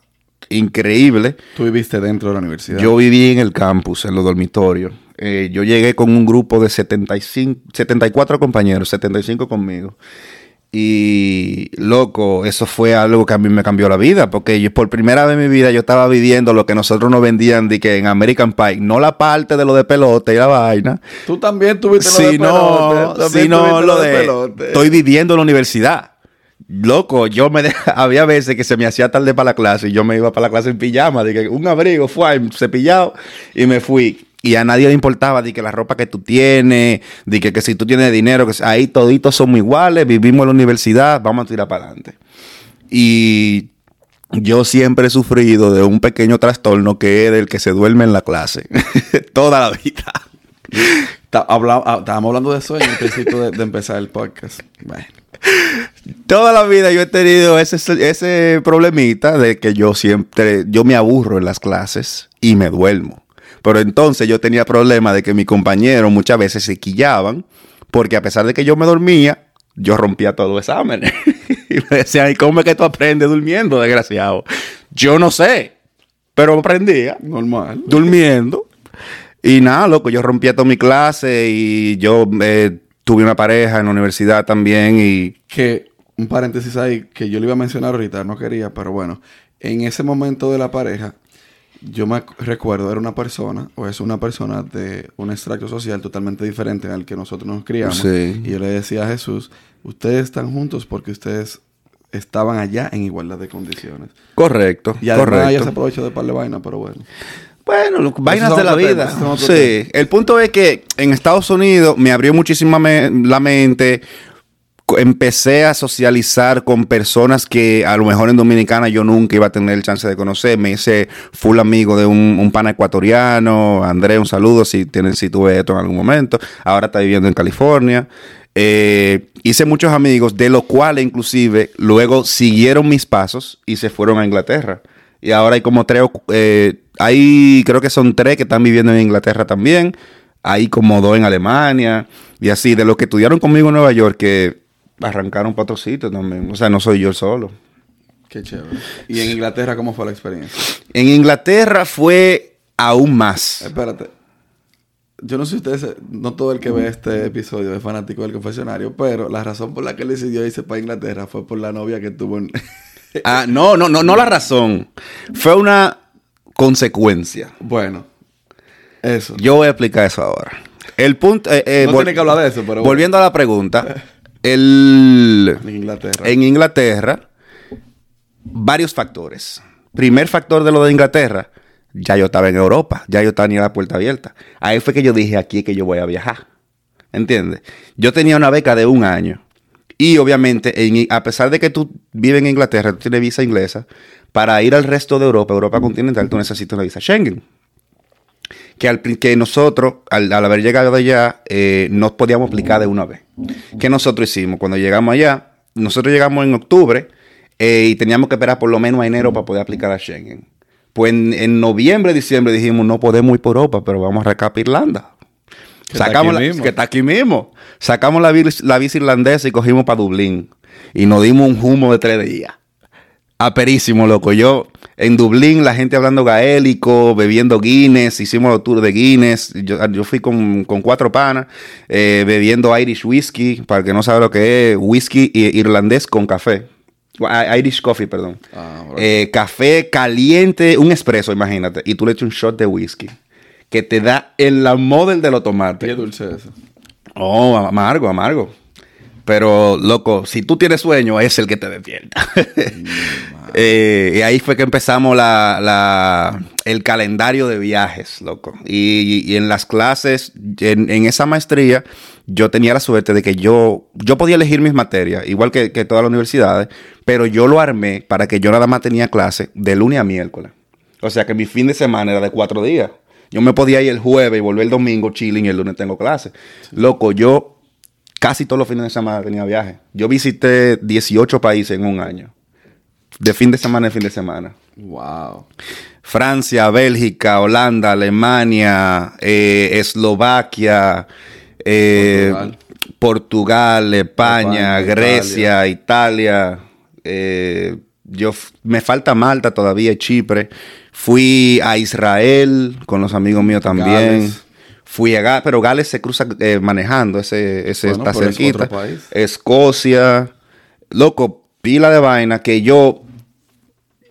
increíble. Tú viviste dentro de la universidad. Yo viví en el campus, en los dormitorios. Eh, yo llegué con un grupo de 75, 74 compañeros, 75 conmigo. Y loco, eso fue algo que a mí me cambió la vida, porque yo por primera vez en mi vida yo estaba viviendo lo que nosotros nos vendían de que en American Pie, no la parte de lo de pelota y la vaina, Tú también tuviste lo de sino, pelote. Lo de pelote. estoy viviendo en la universidad. Loco, yo me de- había veces que se me hacía tarde para la clase y yo me iba para la clase en pijama, de que un abrigo, fue cepillado y me fui. Y a nadie le importaba de que la ropa que tú tienes, de que, que si tú tienes dinero, que ahí toditos somos iguales, vivimos en la universidad, vamos a tirar para adelante. Y yo siempre he sufrido de un pequeño trastorno que es del que se duerme en la clase. Toda la vida. Ah, Estábamos hablando de eso en el principio de, de empezar el podcast. Bueno. Toda la vida yo he tenido ese, ese problemita de que yo siempre, yo me aburro en las clases y me duermo. Pero entonces yo tenía problema de que mis compañeros muchas veces se quillaban porque a pesar de que yo me dormía, yo rompía todos los exámenes. y me decían, ¿y cómo es que tú aprendes durmiendo, desgraciado? Yo no sé, pero aprendía Normal. durmiendo. Y nada, loco, yo rompía toda mi clase y yo eh, tuve una pareja en la universidad también y Que, un paréntesis ahí, que yo le iba a mencionar ahorita, no quería, pero bueno, en ese momento de la pareja, yo me recuerdo, era una persona, o es una persona de un extracto social totalmente diferente al que nosotros nos criamos. Sí. Y yo le decía a Jesús, ustedes están juntos porque ustedes estaban allá en igualdad de condiciones. Correcto, Y además ella se correcto. aprovechó de par de vaina, pero bueno. Bueno, lo- vainas de la vida. Sí, el punto es que en Estados Unidos me abrió muchísimo me- la mente. Empecé a socializar con personas que a lo mejor en Dominicana yo nunca iba a tener el chance de conocer. Me hice full amigo de un, un pana ecuatoriano. André, un saludo si, tienen, si tuve esto en algún momento. Ahora está viviendo en California. Eh, hice muchos amigos, de los cuales inclusive luego siguieron mis pasos y se fueron a Inglaterra. Y ahora hay como tres, eh, hay creo que son tres que están viviendo en Inglaterra también. Hay como dos en Alemania. Y así, de los que estudiaron conmigo en Nueva York, que arrancaron para otro sitio también. O sea, no soy yo solo. Qué chévere. ¿Y en Inglaterra cómo fue la experiencia? En Inglaterra fue aún más. Espérate. Yo no sé si ustedes, no todo el que ve este episodio es fanático del confesionario, pero la razón por la que él decidió irse para Inglaterra fue por la novia que tuvo en... Ah, no, no, no, no la razón. Fue una consecuencia. bueno, eso. Yo voy a explicar eso ahora. El punto. eh, eh, No tiene que hablar de eso, pero bueno. Volviendo a la pregunta. El, En Inglaterra. en Inglaterra, varios factores. Primer factor de lo de Inglaterra, ya yo estaba en Europa, ya yo tenía la puerta abierta. Ahí fue que yo dije, aquí es que yo voy a viajar. ¿Entiendes? Yo tenía una beca de un año. Y obviamente, en- a pesar de que tú vives en Inglaterra, tú tienes visa inglesa, para ir al resto de Europa, Europa continental, tú necesitas una visa Schengen que, al, que nosotros, al, al haber llegado allá, eh, no podíamos aplicar de una vez. ¿Qué nosotros hicimos? Cuando llegamos allá, nosotros llegamos en octubre eh, y teníamos que esperar por lo menos a enero para poder aplicar a Schengen. Pues en, en noviembre, diciembre dijimos, no podemos ir por Europa, pero vamos a recapar Irlanda. Que está Sacamos aquí la, mismo. que está aquí mismo. Sacamos la, la bici irlandesa y cogimos para Dublín. Y nos dimos un humo de tres días. Aperísimo, loco. Yo, en Dublín, la gente hablando gaélico, bebiendo Guinness, hicimos los tours de Guinness. Yo, yo fui con, con cuatro panas, eh, bebiendo Irish whiskey, para el que no sabe lo que es, whisky irlandés con café. I- Irish coffee, perdón. Ah. Eh, café caliente, un espresso, imagínate. Y tú le echas un shot de whisky. Que te da en la model de los Qué tomates. dulce eso. Oh, amargo, amargo. Pero, loco, si tú tienes sueño, es el que te despierta. Eh, y ahí fue que empezamos la, la- el calendario de viajes, loco. Y, y en las clases, en, en esa maestría, yo tenía la suerte de que yo, yo podía elegir mis materias, igual que, que todas las universidades, pero yo lo armé para que yo nada más tenía clase de lunes a miércoles. O sea que mi fin de semana era de cuatro días. Yo me podía ir el jueves y volver el domingo chilling y el lunes tengo clase. Loco, yo casi todos los fines de semana tenía viaje. Yo visité 18 países en un año. De fin de semana en fin de semana. Wow. Francia, Bélgica, Holanda, Alemania, eh, Eslovaquia, eh, Portugal. Portugal, España, España, Grecia, Italia. eh, yo me falta Malta todavía, Chipre. Fui a Israel con los amigos míos también. Gales. Fui a Gales, pero Gales se cruza eh, manejando, ese, ese Bueno, está es cerquita. otro país. Escocia, loco, pila de vaina que yo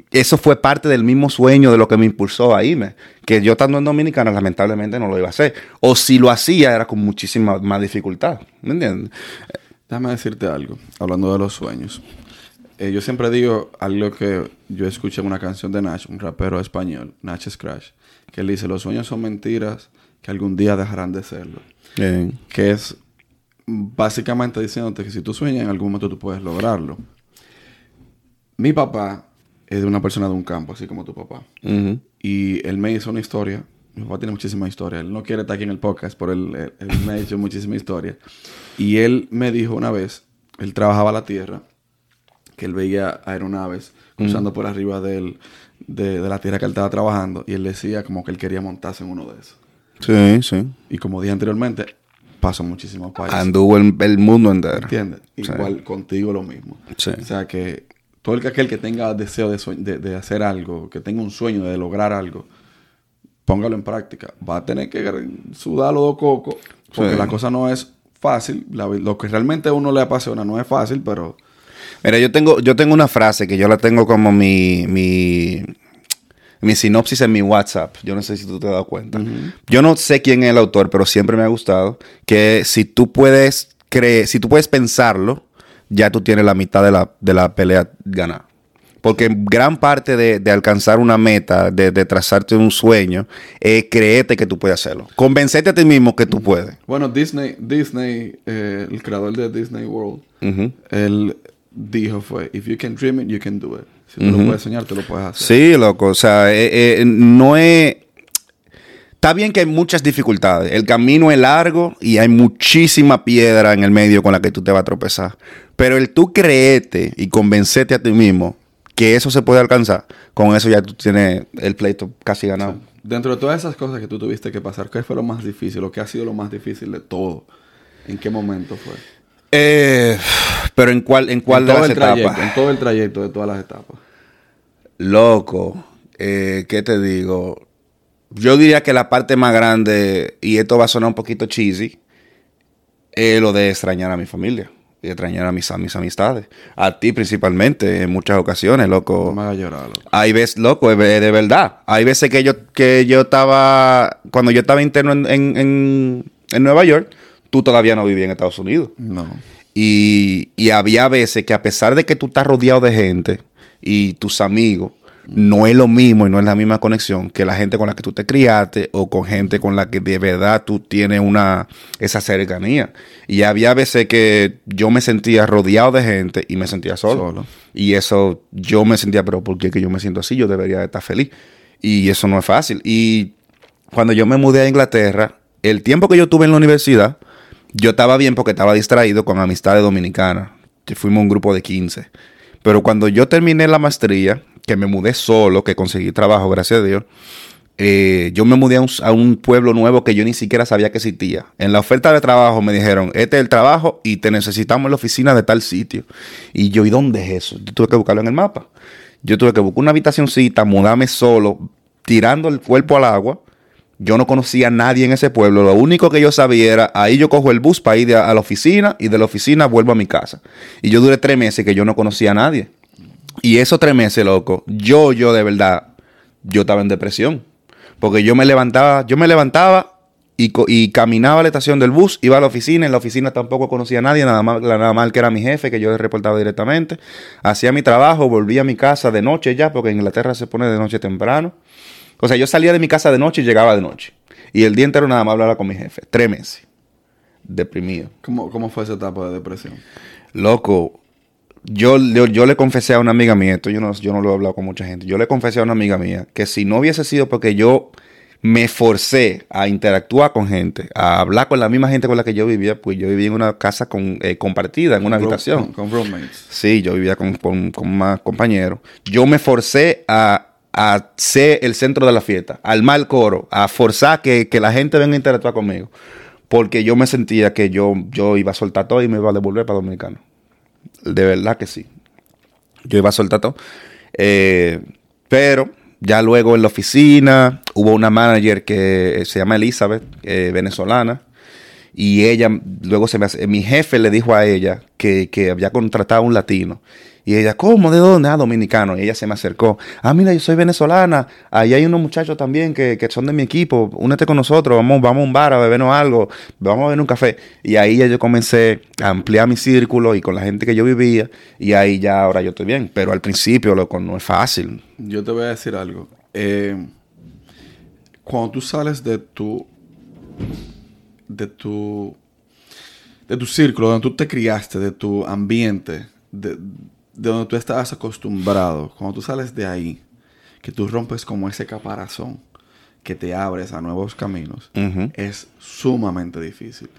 eso fue parte del mismo sueño de lo que me impulsó a irme. Que yo estando en Dominicana, lamentablemente no lo iba a hacer. O si lo hacía, era con muchísima más dificultad. ¿Me entiendes? Déjame decirte algo, hablando de los sueños. Eh, yo siempre digo algo que yo escuché en una canción de Nach, un rapero español, Nach Scratch, que él dice, los sueños son mentiras que algún día dejarán de serlo. Que es básicamente diciéndote que si tú sueñas en algún momento tú puedes lograrlo. Mi papá es de una persona de un campo, así como tu papá. Y él me hizo una historia. Mi papá tiene muchísima historia. Él no quiere estar aquí en el podcast, pero él, él- él me ha hecho muchísima historia. Y él me dijo una vez, él trabajaba la tierra, que él veía aeronaves cruzando por arriba de, de la tierra que él estaba trabajando. Y él decía como que él quería montarse en uno de esos. Sí, sí. Y como dije anteriormente, pasó muchísimos países. Anduvo el, el mundo entero. ¿Entiendes? Igual contigo lo mismo. Sí. O sea que todo el que aquel que tenga deseo de, de, de hacer algo, que tenga un sueño de lograr algo, póngalo en práctica. Va a tener que sudar los dos cocos, porque Sí. la cosa no es fácil. La- lo que realmente a uno le apasiona no es fácil, pero Mira, yo tengo, yo tengo una frase que yo la tengo como mi, mi, mi sinopsis en mi WhatsApp. Yo no sé si tú te has dado cuenta. Yo no sé quién es el autor, pero siempre me ha gustado que si tú puedes creer, si tú puedes pensarlo, ya tú tienes la mitad de la, de la pelea ganada. Porque gran parte de, de alcanzar una meta, de, de trazarte un sueño, es creerte que tú puedes hacerlo. Convencerte a ti mismo que tú puedes. bueno, Disney, Disney, eh, el creador de Disney World, Ujú. él dijo fue, if you can dream it, you can do it. Si tú lo puedes soñar, tú lo puedes hacer. Sí, loco. O sea, eh, eh, no es. Está bien que hay muchas dificultades. El camino es largo y hay muchísima piedra en el medio con la que tú te vas a tropezar. Pero el tú creerte y convencerte a ti mismo que eso se puede alcanzar, con eso ya tú tienes el pleito casi ganado. Dentro de todas esas cosas que tú tuviste que pasar, ¿qué fue lo más difícil? ¿O qué ha sido lo más difícil de todo? ¿En qué momento fue? Eh, pero en cuál, en cuál en de las trayecto, etapas. En todo el trayecto de todas las etapas. Loco, eh, ¿qué te digo? Yo diría que la parte más grande, y esto va a sonar un poquito cheesy, es lo de extrañar a mi familia y extrañar a mis, a mis amistades. A ti principalmente, en muchas ocasiones, No loco. me hagas llorar, loco. Hay veces, loco, de verdad. Hay veces que yo, que yo estaba, cuando yo estaba interno en, en- en Nueva York, tú todavía no vivías en Estados Unidos. No. Y, y había veces que a pesar de que tú estás rodeado de gente y tus amigos, no es lo mismo y no es la misma conexión que la gente con la que tú te criaste o con gente con la que de verdad tú tienes una esa cercanía. Y había veces que yo me sentía rodeado de gente y me sentía solo. Solo. Y eso yo me sentía, pero ¿por qué que yo me siento así? Yo debería estar feliz. Y eso no es fácil. Y cuando yo me mudé a Inglaterra, el tiempo que yo tuve en la universidad, yo estaba bien porque estaba distraído con amistades dominicanas. Fuimos un grupo de 15. Pero cuando yo terminé la maestría, que me mudé solo, que conseguí trabajo, gracias a Dios, eh, yo me mudé a un, a un pueblo nuevo que yo ni siquiera sabía que existía. En la oferta de trabajo me dijeron, este es el trabajo y te necesitamos en la oficina de tal sitio. Y yo, ¿y dónde es eso? Yo tuve que buscarlo en el mapa. Yo tuve que buscar una habitacioncita, mudarme solo, tirando el cuerpo al agua. Yo no conocía a nadie en ese pueblo. Lo único que yo sabía era, ahí yo cojo el bus para ir a la oficina y de la oficina vuelvo a mi casa. Y yo duré tres meses que yo no conocía a nadie. Y esos tres meses, loco, yo, yo de verdad, yo estaba en depresión. Porque yo me levantaba, yo me levantaba y, y caminaba a la estación del bus, iba a la oficina, en la oficina tampoco conocía a nadie, nada más, nada más que era mi jefe, que yo le reportaba directamente. Hacía mi trabajo, volvía a mi casa de noche ya, porque en Inglaterra se pone de noche temprano. O sea, yo salía de mi casa de noche y llegaba de noche. Y el día entero nada más hablaba con mi jefe. Tres meses. Deprimido. ¿Cómo, ¿Cómo fue esa etapa de depresión? Loco, yo, yo, yo le confesé a una amiga mía, esto yo no, yo no lo he hablado con mucha gente, yo le confesé a una amiga mía que si no hubiese sido porque yo me forcé a interactuar con gente, a hablar con la misma gente con la que yo vivía, pues yo vivía en una casa con, eh, compartida, en una habitación. Con, con roommates. Sí, yo vivía con, con- con más compañeros. Yo me forcé a, a ser el centro de la fiesta, al mal coro, a forzar que, que la gente venga a interactuar conmigo. Porque yo me sentía que yo, yo iba a soltar todo y me iba a devolver para Dominicano. De verdad que sí. Yo iba a soltar todo. Eh, pero ya luego en la oficina hubo una manager que se llama Elizabeth, eh, venezolana. Y ella, luego se me hace, mi jefe le dijo a ella que, que había contratado a un latino. Y ella, ¿cómo? ¿De dónde? Ah, dominicano. Y ella se me acercó. Ah, mira, yo soy venezolana. Ahí hay unos muchachos también que, que son de mi equipo. Únete con nosotros. Vamos, vamos a un bar a bebernos algo. Vamos a beber un café. Y ahí ya yo comencé a ampliar mi círculo y con la gente que yo vivía. Y ahí ya ahora yo estoy bien. Pero al principio, loco, no es fácil. Yo te voy a decir algo. Eh, cuando tú sales de tu. de tu. de tu círculo, donde tú te criaste, de tu ambiente, de, de donde tú estabas acostumbrado, cuando tú sales de ahí, que tú rompes como ese caparazón, que te abres a nuevos caminos, es sumamente difícil.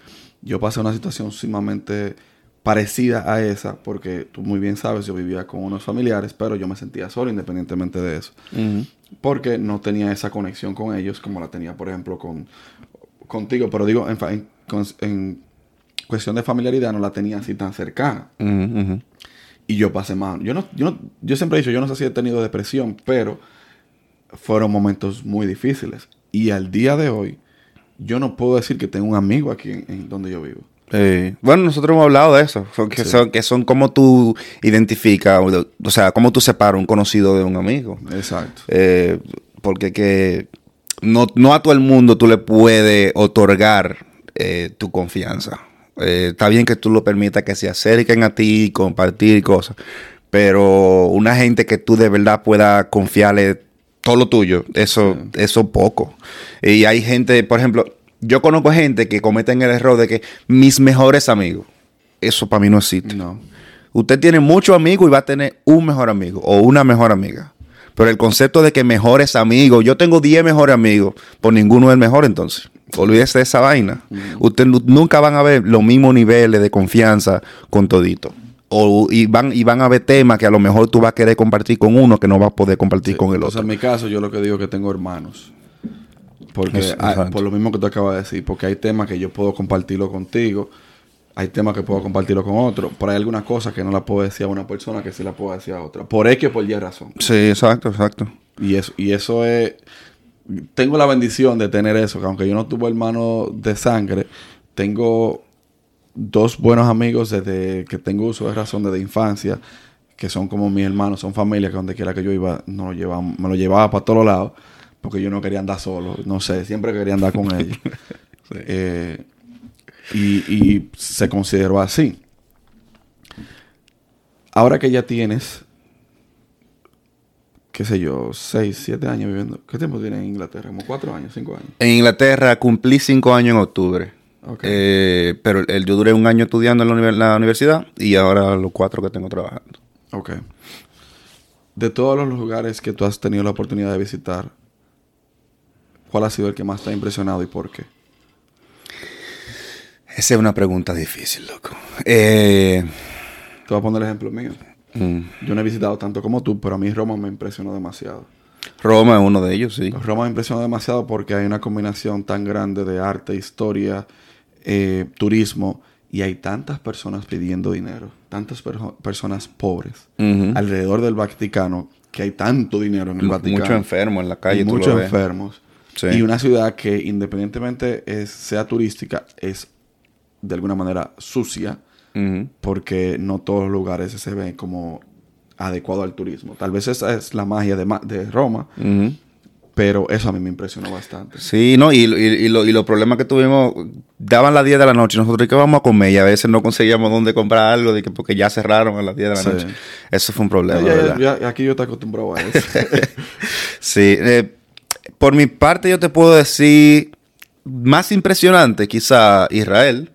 Yo pasé una situación sumamente parecida a esa, porque tú muy bien sabes, yo vivía con unos familiares, pero yo me sentía solo independientemente de eso. Porque no tenía esa conexión con ellos como la tenía, por ejemplo, con contigo. Pero digo, en, cuestión de familiaridad no la tenía así tan cercana. Y yo pasé mal. Yo, no, yo, no- yo siempre he dicho, yo no sé si he tenido depresión, pero fueron momentos muy difíciles. Y al día de hoy, yo no puedo decir que tengo un amigo aquí en, en donde yo vivo. Eh, bueno, nosotros hemos hablado de eso, que, Sí. son, que son como tú identificas, o, o sea, cómo tú separas un conocido de un amigo. Exacto. Eh, porque que no, no a todo el mundo tú le puedes otorgar eh, tu confianza. Eh, está bien que tú lo permitas que se acerquen a ti, compartir cosas, pero una gente que tú de verdad puedas confiarle todo lo tuyo, eso, eso poco. Y hay gente, por ejemplo, yo conozco gente que cometen el error de que mis mejores amigos, eso para mí no existe. No. Usted tiene muchos amigos y va a tener un mejor amigo o una mejor amiga. Pero el concepto de que mejores amigos, yo tengo 10 mejores amigos, por ninguno es el mejor entonces. Olvídese de esa vaina. Usted nu- nunca van a ver los mismos niveles de confianza con todito. O, y, van, y van a ver temas que a lo mejor tú vas a querer compartir con uno que no vas a poder compartir Sí. con el otro. en mi caso, yo lo que digo es que tengo hermanos. Porque Es- hay- exacto. por lo mismo que tú acabas de decir, porque hay temas que yo puedo compartirlo contigo, hay temas que puedo compartirlo con otro, pero hay algunas cosas que no las puedo decir a una persona que sí las puedo decir a otra. Por X o por Y razón. Sí, exacto, exacto. Y eso, y eso es. Tengo la bendición de tener eso, que aunque yo no tuve hermano de sangre, tengo dos buenos amigos desde que tengo uso de razón desde infancia, que son como mis hermanos, son familia, que donde quiera que yo iba, no lo llevaba, me lo llevaba para todos lados, porque yo no quería andar solo, no sé, siempre quería andar con ellos. Eh, y, y se consideró así. Ahora que ya tienes qué sé yo, 6, 7 años viviendo. ¿Qué tiempo tienes en Inglaterra? ¿Como 4 años, 5 años? En Inglaterra cumplí cinco años en octubre. Eh, pero el- yo duré un año estudiando en la universidad y ahora los cuatro que tengo trabajando. Ok. De todos los lugares que tú has tenido la oportunidad de visitar, ¿cuál ha sido el que más te ha impresionado y por qué? Esa es una pregunta difícil, loco. Eh, Te voy a poner el ejemplo mío. Mm. Yo no he visitado tanto como tú, pero a mí Roma me impresionó demasiado. Roma es uno de ellos, sí. Roma me impresionó demasiado porque hay una combinación tan grande de arte, historia, eh, turismo y hay tantas personas pidiendo dinero, tantas perso- personas pobres alrededor del Vaticano que hay tanto dinero en el Vaticano. Mucho enfermo en la calle, muchos enfermos. Sí. Y una ciudad que independientemente es, sea turística, es de alguna manera sucia Porque no todos los lugares se ven como adecuado al turismo. Tal vez esa es la magia de, Ma- de Roma, pero eso a mí me impresionó bastante. Sí, no, y, y, y lo- y los problemas que tuvimos, daban las 10 de la noche, nosotros que vamos a comer y a veces no conseguíamos dónde comprar algo de que porque ya cerraron a las 10 de la Sí. noche. Eso fue un problema, Ya- ya- ¿verdad? ya- aquí yo te acostumbrado a eso. Sí, eh, por mi parte yo te puedo decir, más impresionante quizá Israel,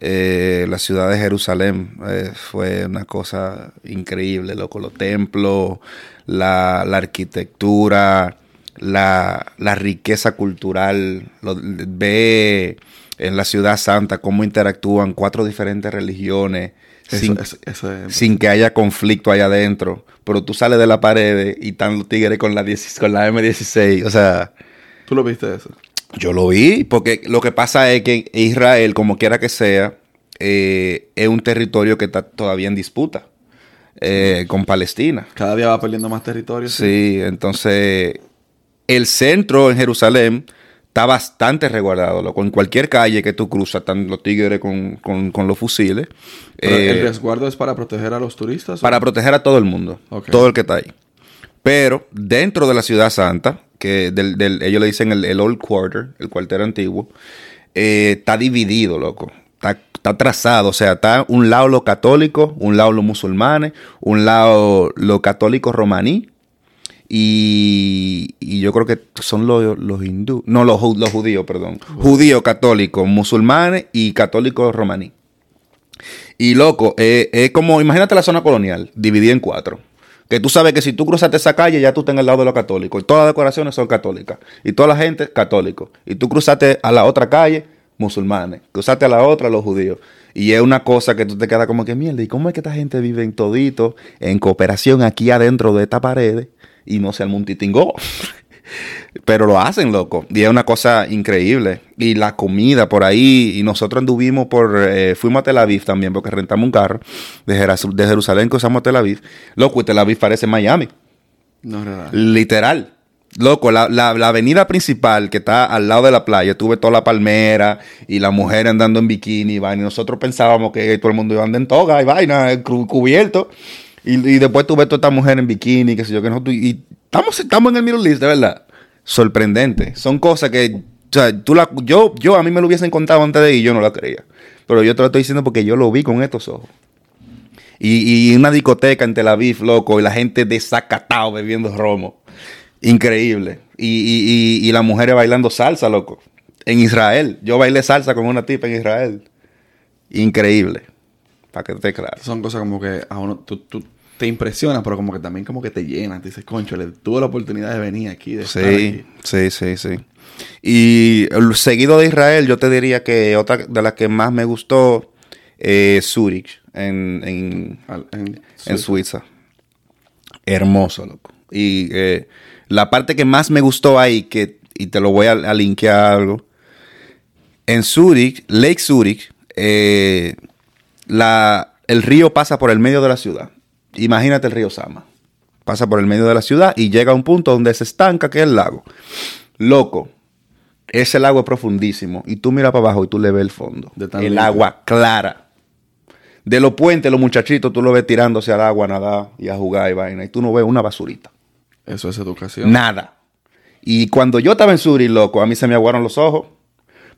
Eh, la ciudad de Jerusalén eh, fue una cosa increíble, loco, los templos, la, la arquitectura, la, la riqueza cultural, lo- ve en la ciudad santa cómo interactúan cuatro diferentes religiones. Eso- sin- eso- eso es- sin que haya conflicto allá adentro. Pero tú sales de la pared y están los tigres con la, 10 con la M16. O sea, ¿Tú lo viste eso? Yo lo vi porque lo que pasa es que Israel, como quiera que sea, eh, es un territorio que está todavía en disputa eh, con Palestina. Cada día va perdiendo más territorio. Sí, entonces el centro en Jerusalén está bastante resguardado. loco. En cualquier calle que tú cruzas están los tigres con, con- con los fusiles. Pero Eh, ¿El resguardo es para proteger a los turistas? o- para proteger a todo el mundo, todo el que está ahí. Pero dentro de la ciudad santa, que del, del- ellos le dicen el, el Old Quarter, el cuartel antiguo, eh, está dividido, loco. Está, está trazado, o sea, está un lado los católicos, un lado los musulmanes, un lado los católicos romaní. Y, y yo creo que son los, los hindú, no, los, los judíos, perdón. Judíos, católicos, musulmanes y católicos romaní. Y loco, eh, es como, imagínate la zona colonial, dividida en cuatro. Que tú sabes que si tú cruzaste esa calle, ya tú estás en el lado de los católicos. Y todas las decoraciones son católicas. Y toda la gente, católico. Y tú cruzaste a la otra calle, musulmanes. Cruzaste a la otra, los judíos. Y es una cosa que tú te quedas como que mierda. ¿Y cómo es que esta gente vive en todito, en cooperación aquí adentro de esta pared y no se titingó? Pero lo hacen, loco. Y es una cosa increíble. Y la comida por ahí. Y nosotros anduvimos por. eh, fuimos a Tel Aviv también, porque rentamos un carro. De, Jerusalén cruzamos a Tel Aviv. Loco, y Tel Aviv parece Miami. No es verdad. Literal. Loco, la, la- la avenida principal que está al lado de la playa, tuve toda la palmera y la mujer andando en bikini y vaina. Y nosotros pensábamos que todo el mundo iba a andar en toga y vaina, cubierto. Y, y después tuve toda esta mujer en bikini, qué sé yo, que nosotros. Y estamos, estamos en el Middle East, de verdad. Sorprendente. Son cosas que. O sea, tú la, yo, yo a mí me lo hubiesen contado antes de y yo no la creía. Pero yo te lo estoy diciendo porque yo lo vi con estos ojos. Y, y una discoteca en Tel Aviv, loco, y la gente desacatado bebiendo romo. Increíble. Y, y- y- y las mujeres bailando salsa, loco. En Israel. Yo bailé salsa con una tipa en Israel. Increíble. Para que esté claro. Son cosas como que a uno tú, tú te impresiona, pero como que también como que te llenan. Te dices, concho, le tuve la oportunidad de venir aquí, de estar Sí, aquí. sí, sí, sí. Y el seguido de Israel, yo te diría que otra de las que más me gustó es Zurich, en, en, Al- en en Suiza. Hermoso, loco. Y eh, la parte que más me gustó ahí, que, y te lo voy a, a linkear algo, en Zurich, Lake Zurich, eh, la, el río pasa por el medio de la ciudad. Imagínate el río Sama. Pasa por el medio de la ciudad y llega a un punto donde se estanca, que es el lago. Loco, ese lago es profundísimo. Y tú miras para abajo y tú le ves el fondo. De El agua clara. De los puentes, los muchachitos, tú lo ves tirándose al agua a nadar y a jugar y vaina. Y tú no ves una basurita. Eso es educación. Nada. Y cuando yo estaba en Suri, loco, a mí se me aguaron los ojos.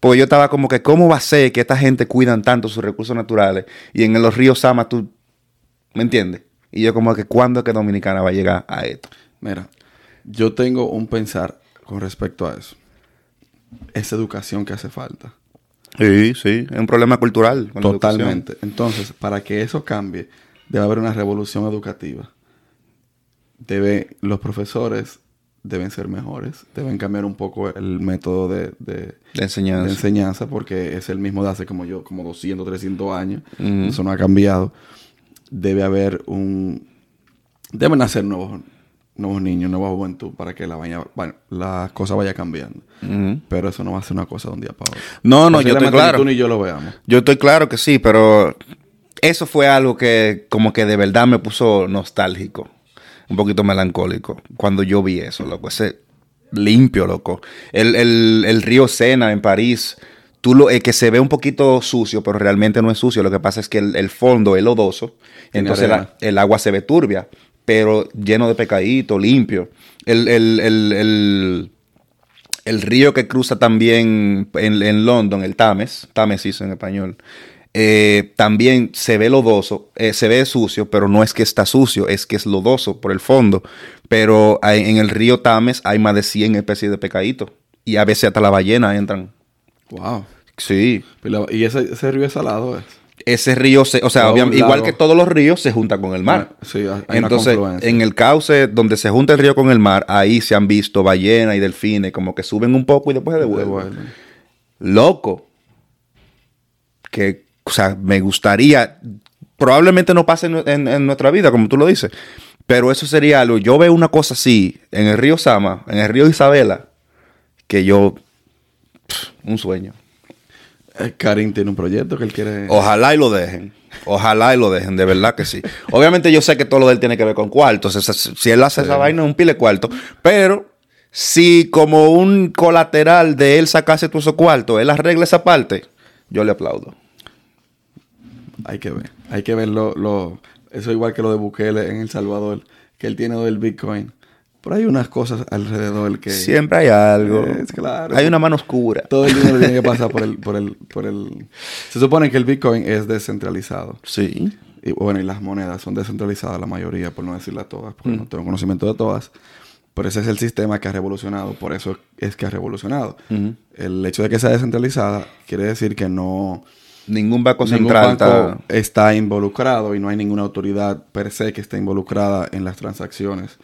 Porque yo estaba como que, ¿cómo va a ser que esta gente cuidan tanto sus recursos naturales? Y en los ríos Sama, tú, ¿me entiendes? Y yo como que, ¿cuándo es que Dominicana va a llegar a esto? Mira, yo tengo un pensar con respecto a eso. Es educación que hace falta. Sí, sí, es un problema cultural. con la Totalmente. Entonces, para que eso cambie, debe haber una revolución educativa. Debe, los profesores deben ser mejores, deben cambiar un poco el método de, de- enseñanza. de enseñanza porque es el mismo de hace como yo, como 200, 300 años. Eso no ha cambiado. Debe haber un... Deben nacer nuevos, nuevos niños, nueva juventud para que la, vaya, bueno, la cosa vaya cambiando. Pero eso no va a ser una cosa de un día para otro. No, no, yo estoy claro. Tú ni yo lo veamos. Yo estoy claro que sí, pero eso fue algo que como que de verdad me puso nostálgico, un poquito melancólico, cuando yo vi eso, loco, ese limpio, loco. El, el- el río Sena en París, tú lo, eh, que se ve un poquito sucio, pero realmente no es sucio, lo que pasa es que el, el fondo es lodoso, entonces la- el agua se ve turbia, pero lleno de pecadito, limpio. El, el, el, el- el río que cruza también en, en London, el Thames, Támesis en español, eh, también se ve lodoso, eh, se ve sucio, pero no es que está sucio, es que es lodoso por el fondo. Pero hay- en el río Tames hay más de 100 especies de pecaditos. Y a veces hasta las ballenas entran. Wow. Sí. Y, ese, ese río es salado, ¿es? Ese río, se, o sea, Todo obvia- un igual que todos los ríos, se junta con el mar. Ah, sí, hay Entonces, en el cauce donde se junta el río con el mar, ahí se han visto ballenas y delfines, como que suben un poco y después se devuelven. Devuelven. loco. Que, o sea, me gustaría. Probablemente no pase en, en- en nuestra vida, como tú lo dices. Pero eso sería algo. Yo veo una cosa así en el río Sama, en el río Isabela, que yo. Un sueño. Eh, Karim tiene un proyecto que él quiere... Ojalá y lo dejen. Ojalá y lo dejen, de verdad que sí. Obviamente yo sé que todo lo de él tiene que ver con cuartos. si él hace esa vaina es un pile cuarto. Pero si como un colateral de él sacarse todos esos cuartos, él arregla esa parte, yo le aplaudo. Hay que ver. Hay que ver lo, lo- Eso igual que lo de Bukele en El Salvador, que él tiene del Bitcoin. Pero hay unas cosas alrededor que... Siempre hay algo. Es claro. Hay una mano oscura. Todo el dinero tiene que pasar por el, por el, por el... Se supone que el Bitcoin es descentralizado. Sí. Y bueno, y las monedas son descentralizadas la mayoría, por no decirlas todas, porque no tengo conocimiento de todas. Pero ese es el sistema que ha revolucionado, por eso es que ha revolucionado. El hecho de que sea descentralizada quiere decir que no... Ningún banco ningún central banco está. está involucrado y no hay ninguna autoridad per se que esté involucrada en las transacciones.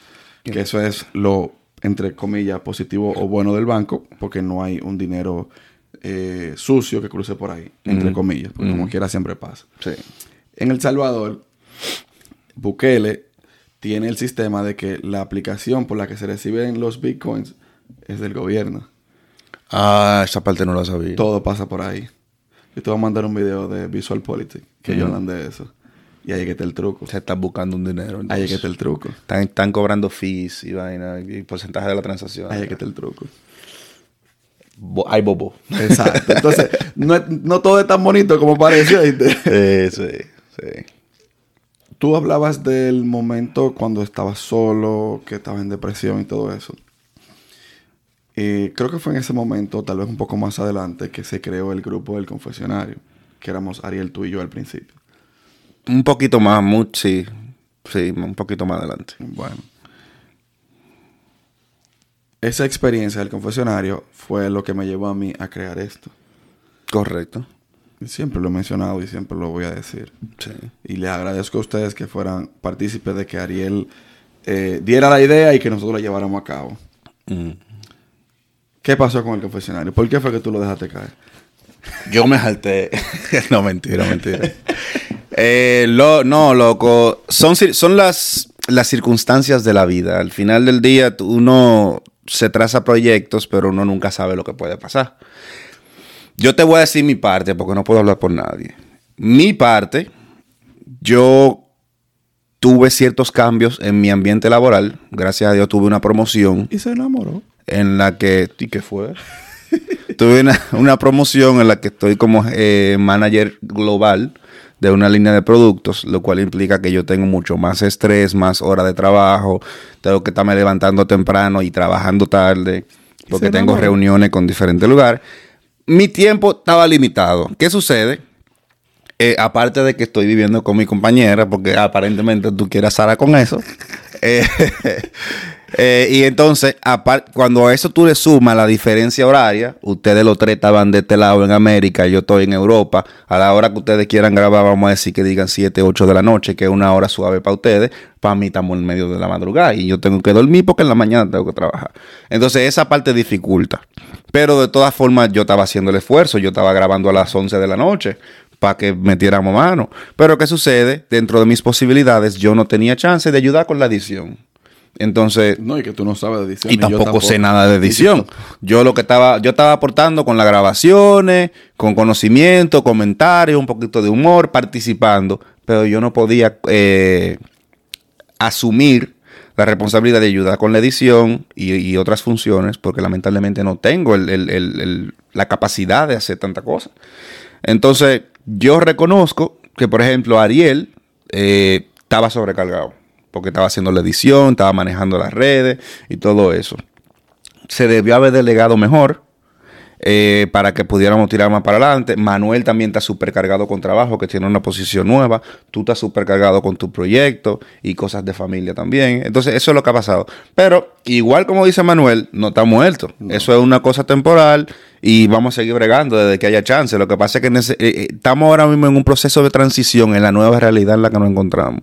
Que eso es lo, entre comillas, positivo o bueno del banco, porque no hay un dinero eh, sucio que cruce por ahí, entre comillas, porque como quiera siempre pasa. Sí. En El Salvador, Bukele tiene el sistema de que la aplicación por la que se reciben los bitcoins es del gobierno. Ah, esa parte no la sabía. Todo pasa por ahí. Yo te voy a mandar un video de Visual Politics que yo hablan de eso. Y ahí que está el truco. Se están buscando un dinero. Ahí que está el truco. Están, están cobrando fees y vaina y porcentaje de la transacción. Ahí que está el truco. Bo- hay bobo. Exacto. Entonces, no, no todo es tan bonito como parece. Eh, sí, sí. Tú hablabas del momento cuando estabas solo, que estabas en depresión y todo eso. Y creo que fue en ese momento, tal vez un poco más adelante, que se creó el grupo del confesionario, que éramos Ariel, tú y yo al principio. Un poquito más, mucho, sí. Sí, un poquito más adelante. Bueno. Esa experiencia del confesionario fue lo que me llevó a mí a crear esto. Correcto. Siempre lo he mencionado y siempre lo voy a decir. Sí. Y le agradezco a ustedes que fueran partícipes de que Ariel eh, diera la idea y que nosotros la lleváramos a cabo. Mm. ¿Qué pasó con el confesionario? ¿Por qué fue que tú lo dejaste caer? Yo me jalté. no, mentira, mentira. Eh, lo- no, loco. Son, son las, las circunstancias de la vida. Al final del día, uno se traza proyectos, pero uno nunca sabe lo que puede pasar. Yo te voy a decir mi parte, porque no puedo hablar por nadie. Mi parte, yo tuve ciertos cambios en mi ambiente laboral. Gracias a Dios tuve una promoción Y se enamoró. en la que... ¿Y qué fue? Tuve una, una promoción en la que estoy como eh, manager global de una línea de productos, lo cual implica que yo tengo mucho más estrés, más horas de trabajo, tengo que estarme levantando temprano y trabajando tarde, porque tengo reuniones con diferentes lugares. Mi tiempo estaba limitado. ¿Qué sucede? Eh, aparte de que estoy viviendo con mi compañera, porque aparentemente tú quieres Sara con eso. Eh, eh, y entonces, cuando a eso tú le sumas la diferencia horaria, ustedes los tres estaban de este lado en América, yo estoy en Europa, a la hora que ustedes quieran grabar, vamos a decir que digan 7, 8 de la noche, que es una hora suave para ustedes, para mí estamos en medio de la madrugada y yo tengo que dormir porque en la mañana tengo que trabajar. Entonces, esa parte dificulta. Pero de todas formas, yo estaba haciendo el esfuerzo, yo estaba grabando a las 11 de la noche, para que metiéramos mano. Pero ¿qué sucede? Dentro de mis posibilidades, yo no tenía chance de ayudar con la edición. Entonces, No, y que tú no sabes de edición. y ni yo tampoco sé nada de edición. Yo lo que estaba, yo estaba aportando con las grabaciones, con conocimiento, comentarios, un poquito de humor, participando, pero yo no podía eh, asumir la responsabilidad de ayudar con la edición y, y otras funciones, porque lamentablemente no tengo el- el- el- el- la capacidad de hacer tanta cosa. Entonces, yo reconozco que, por ejemplo, Ariel eh, estaba sobrecargado, porque estaba haciendo la edición, estaba manejando las redes y todo eso. Se debió haber delegado mejor eh, para que pudiéramos tirar más para adelante. Manuel también está supercargado con trabajo, que tiene una posición nueva. Tú estás supercargado con tu proyecto y cosas de familia también. Entonces, eso es lo que ha pasado. Pero, igual como dice Manuel, no está muerto. Eso es una cosa temporal y vamos a seguir bregando desde que haya chance. Lo que pasa es que eh, eh, estamos ahora mismo en un proceso de transición en la nueva realidad en la que nos encontramos.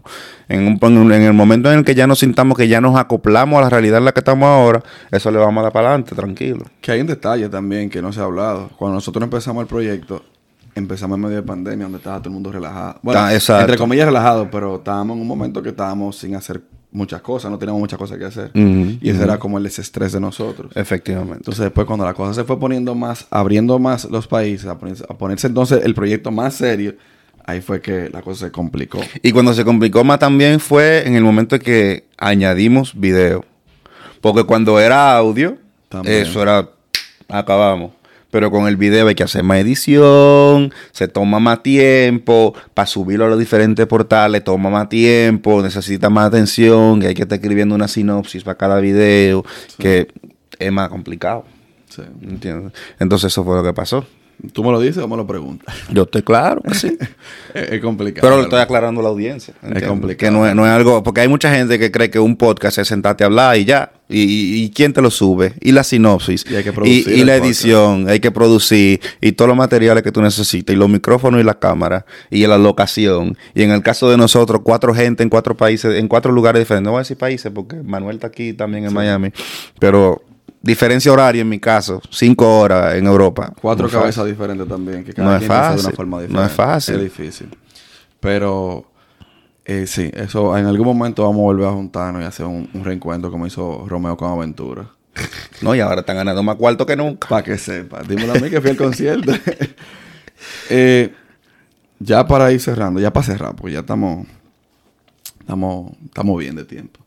En, un- en un- en el momento en el que ya nos sintamos que ya nos acoplamos a la realidad en la que estamos ahora, eso le vamos a dar para adelante, tranquilo. Que hay un detalle también que no se ha hablado. Cuando nosotros empezamos el proyecto, empezamos en medio de pandemia, donde estaba todo el mundo relajado. Bueno, Ah, entre comillas relajado, pero estábamos en un momento que estábamos sin hacer muchas cosas, no teníamos muchas cosas que hacer. Y ese era como el desestrés de nosotros. Efectivamente. Entonces después cuando la cosa se fue poniendo más, abriendo más los países, a ponerse, a ponerse entonces el proyecto más serio, ahí fue que la cosa se complicó. Y cuando se complicó más también fue en el momento en que añadimos video. Porque cuando era audio, También. eso era, acabamos. Pero con el video hay que hacer más edición, se toma más tiempo, para subirlo a los diferentes portales toma más tiempo, necesita más atención, que hay que estar escribiendo una sinopsis para cada video, que es más complicado. Sí. ¿entiendes? Entonces eso fue lo que pasó. ¿Tú me lo dices o me lo preguntas? Yo estoy claro que sí. es, es complicado. Pero lo ¿verdad? estoy aclarando a la audiencia. ¿entiendes? complicado. Que no es, no es algo. Porque hay mucha gente que cree que un podcast es sentarte a hablar y ya. Y, y- y quién te lo sube. Y la sinopsis. Y hay que producir y la podcast. edición. Hay que producir. Y todos los materiales que tú necesitas. Y los micrófonos y la cámara. Y la locación. Y en el caso de nosotros, cuatro gente en cuatro países. En cuatro lugares diferentes. No voy a decir países porque Manuel está aquí también en Miami. Pero diferencia horaria en mi caso. Cinco horas en Europa. Cuatro No es cabezas diferentes también. Que cada No es quien de fácil. una forma No es diferente. fácil. Es difícil. Pero eh, sí, eso en algún momento vamos a volver a juntarnos y hacer un, un reencuentro como hizo Romeo con Aventura. No, y ahora están ganando más cuarto que nunca. Para que sepa. Dímelo a mí que fui al concierto. Eh, ya para ir cerrando, ya para cerrar, porque ya estamos, estamos, estamos bien de tiempo.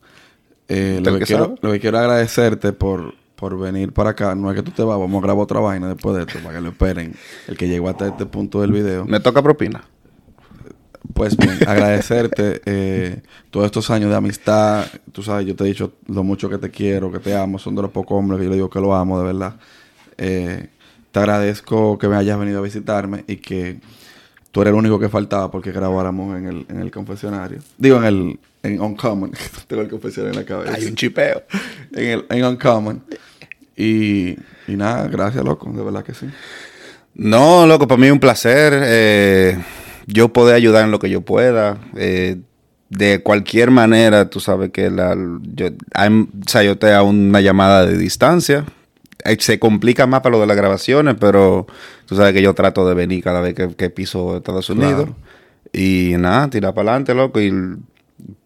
Eh, lo, que quiero, lo que quiero agradecerte por, por venir para acá. No es que tú te vas, vamos a grabar otra vaina después de esto, para que lo esperen. El que llegó hasta este punto del video. Me toca propina. Pues bien, agradecerte eh, todos estos años de amistad. Tú sabes, yo te he dicho lo mucho que te quiero, que te amo. Son de los pocos hombres que yo le digo que lo amo, de verdad. Eh, te agradezco que me hayas venido a visitarme y que tú eres el único que faltaba porque grabáramos en el, en el confesionario. Digo, en el en Uncommon. Tengo el confesionario en la cabeza. Hay un chipeo. En, el, en Uncommon. Y, y nada, gracias, loco. De verdad que sí. No, loco, para mí es un placer. eh, yo poder ayudar en lo que yo pueda. eh, de cualquier manera, tú sabes que la, yo, I'm- o sea, yo te hago una llamada de distancia. Eh, Se complica más para lo de las grabaciones, pero tú sabes que yo trato de venir cada vez que, que piso Estados Unidos. Claro. Y nada, tirar para adelante, loco. Y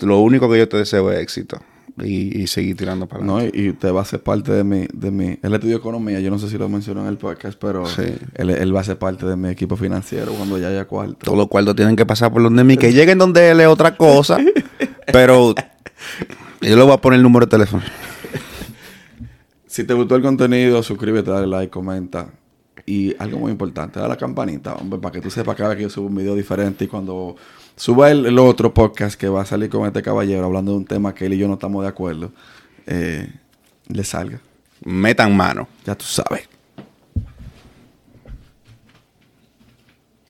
lo único que yo te deseo es éxito. Y, y seguir tirando para No, adelante. y, y te va a ser parte de mi, de mi... Él estudió economía, yo no sé si lo mencionó en el podcast, pero Sí. él, él va a ser parte de mi equipo financiero cuando ya haya cuarto. Todos los cuartos tienen que pasar por donde mí. Que lleguen donde él es otra cosa. pero yo le voy a poner el número de teléfono. Si te gustó el contenido, suscríbete, dale like, comenta. Y algo muy importante, dale a la campanita, hombre, para que tú sepas cada vez que yo subo un video diferente y cuando suba el, el otro podcast que va a salir con este caballero hablando de un tema que él y yo no estamos de acuerdo, eh, le salga. Metan mano. Ya tú sabes.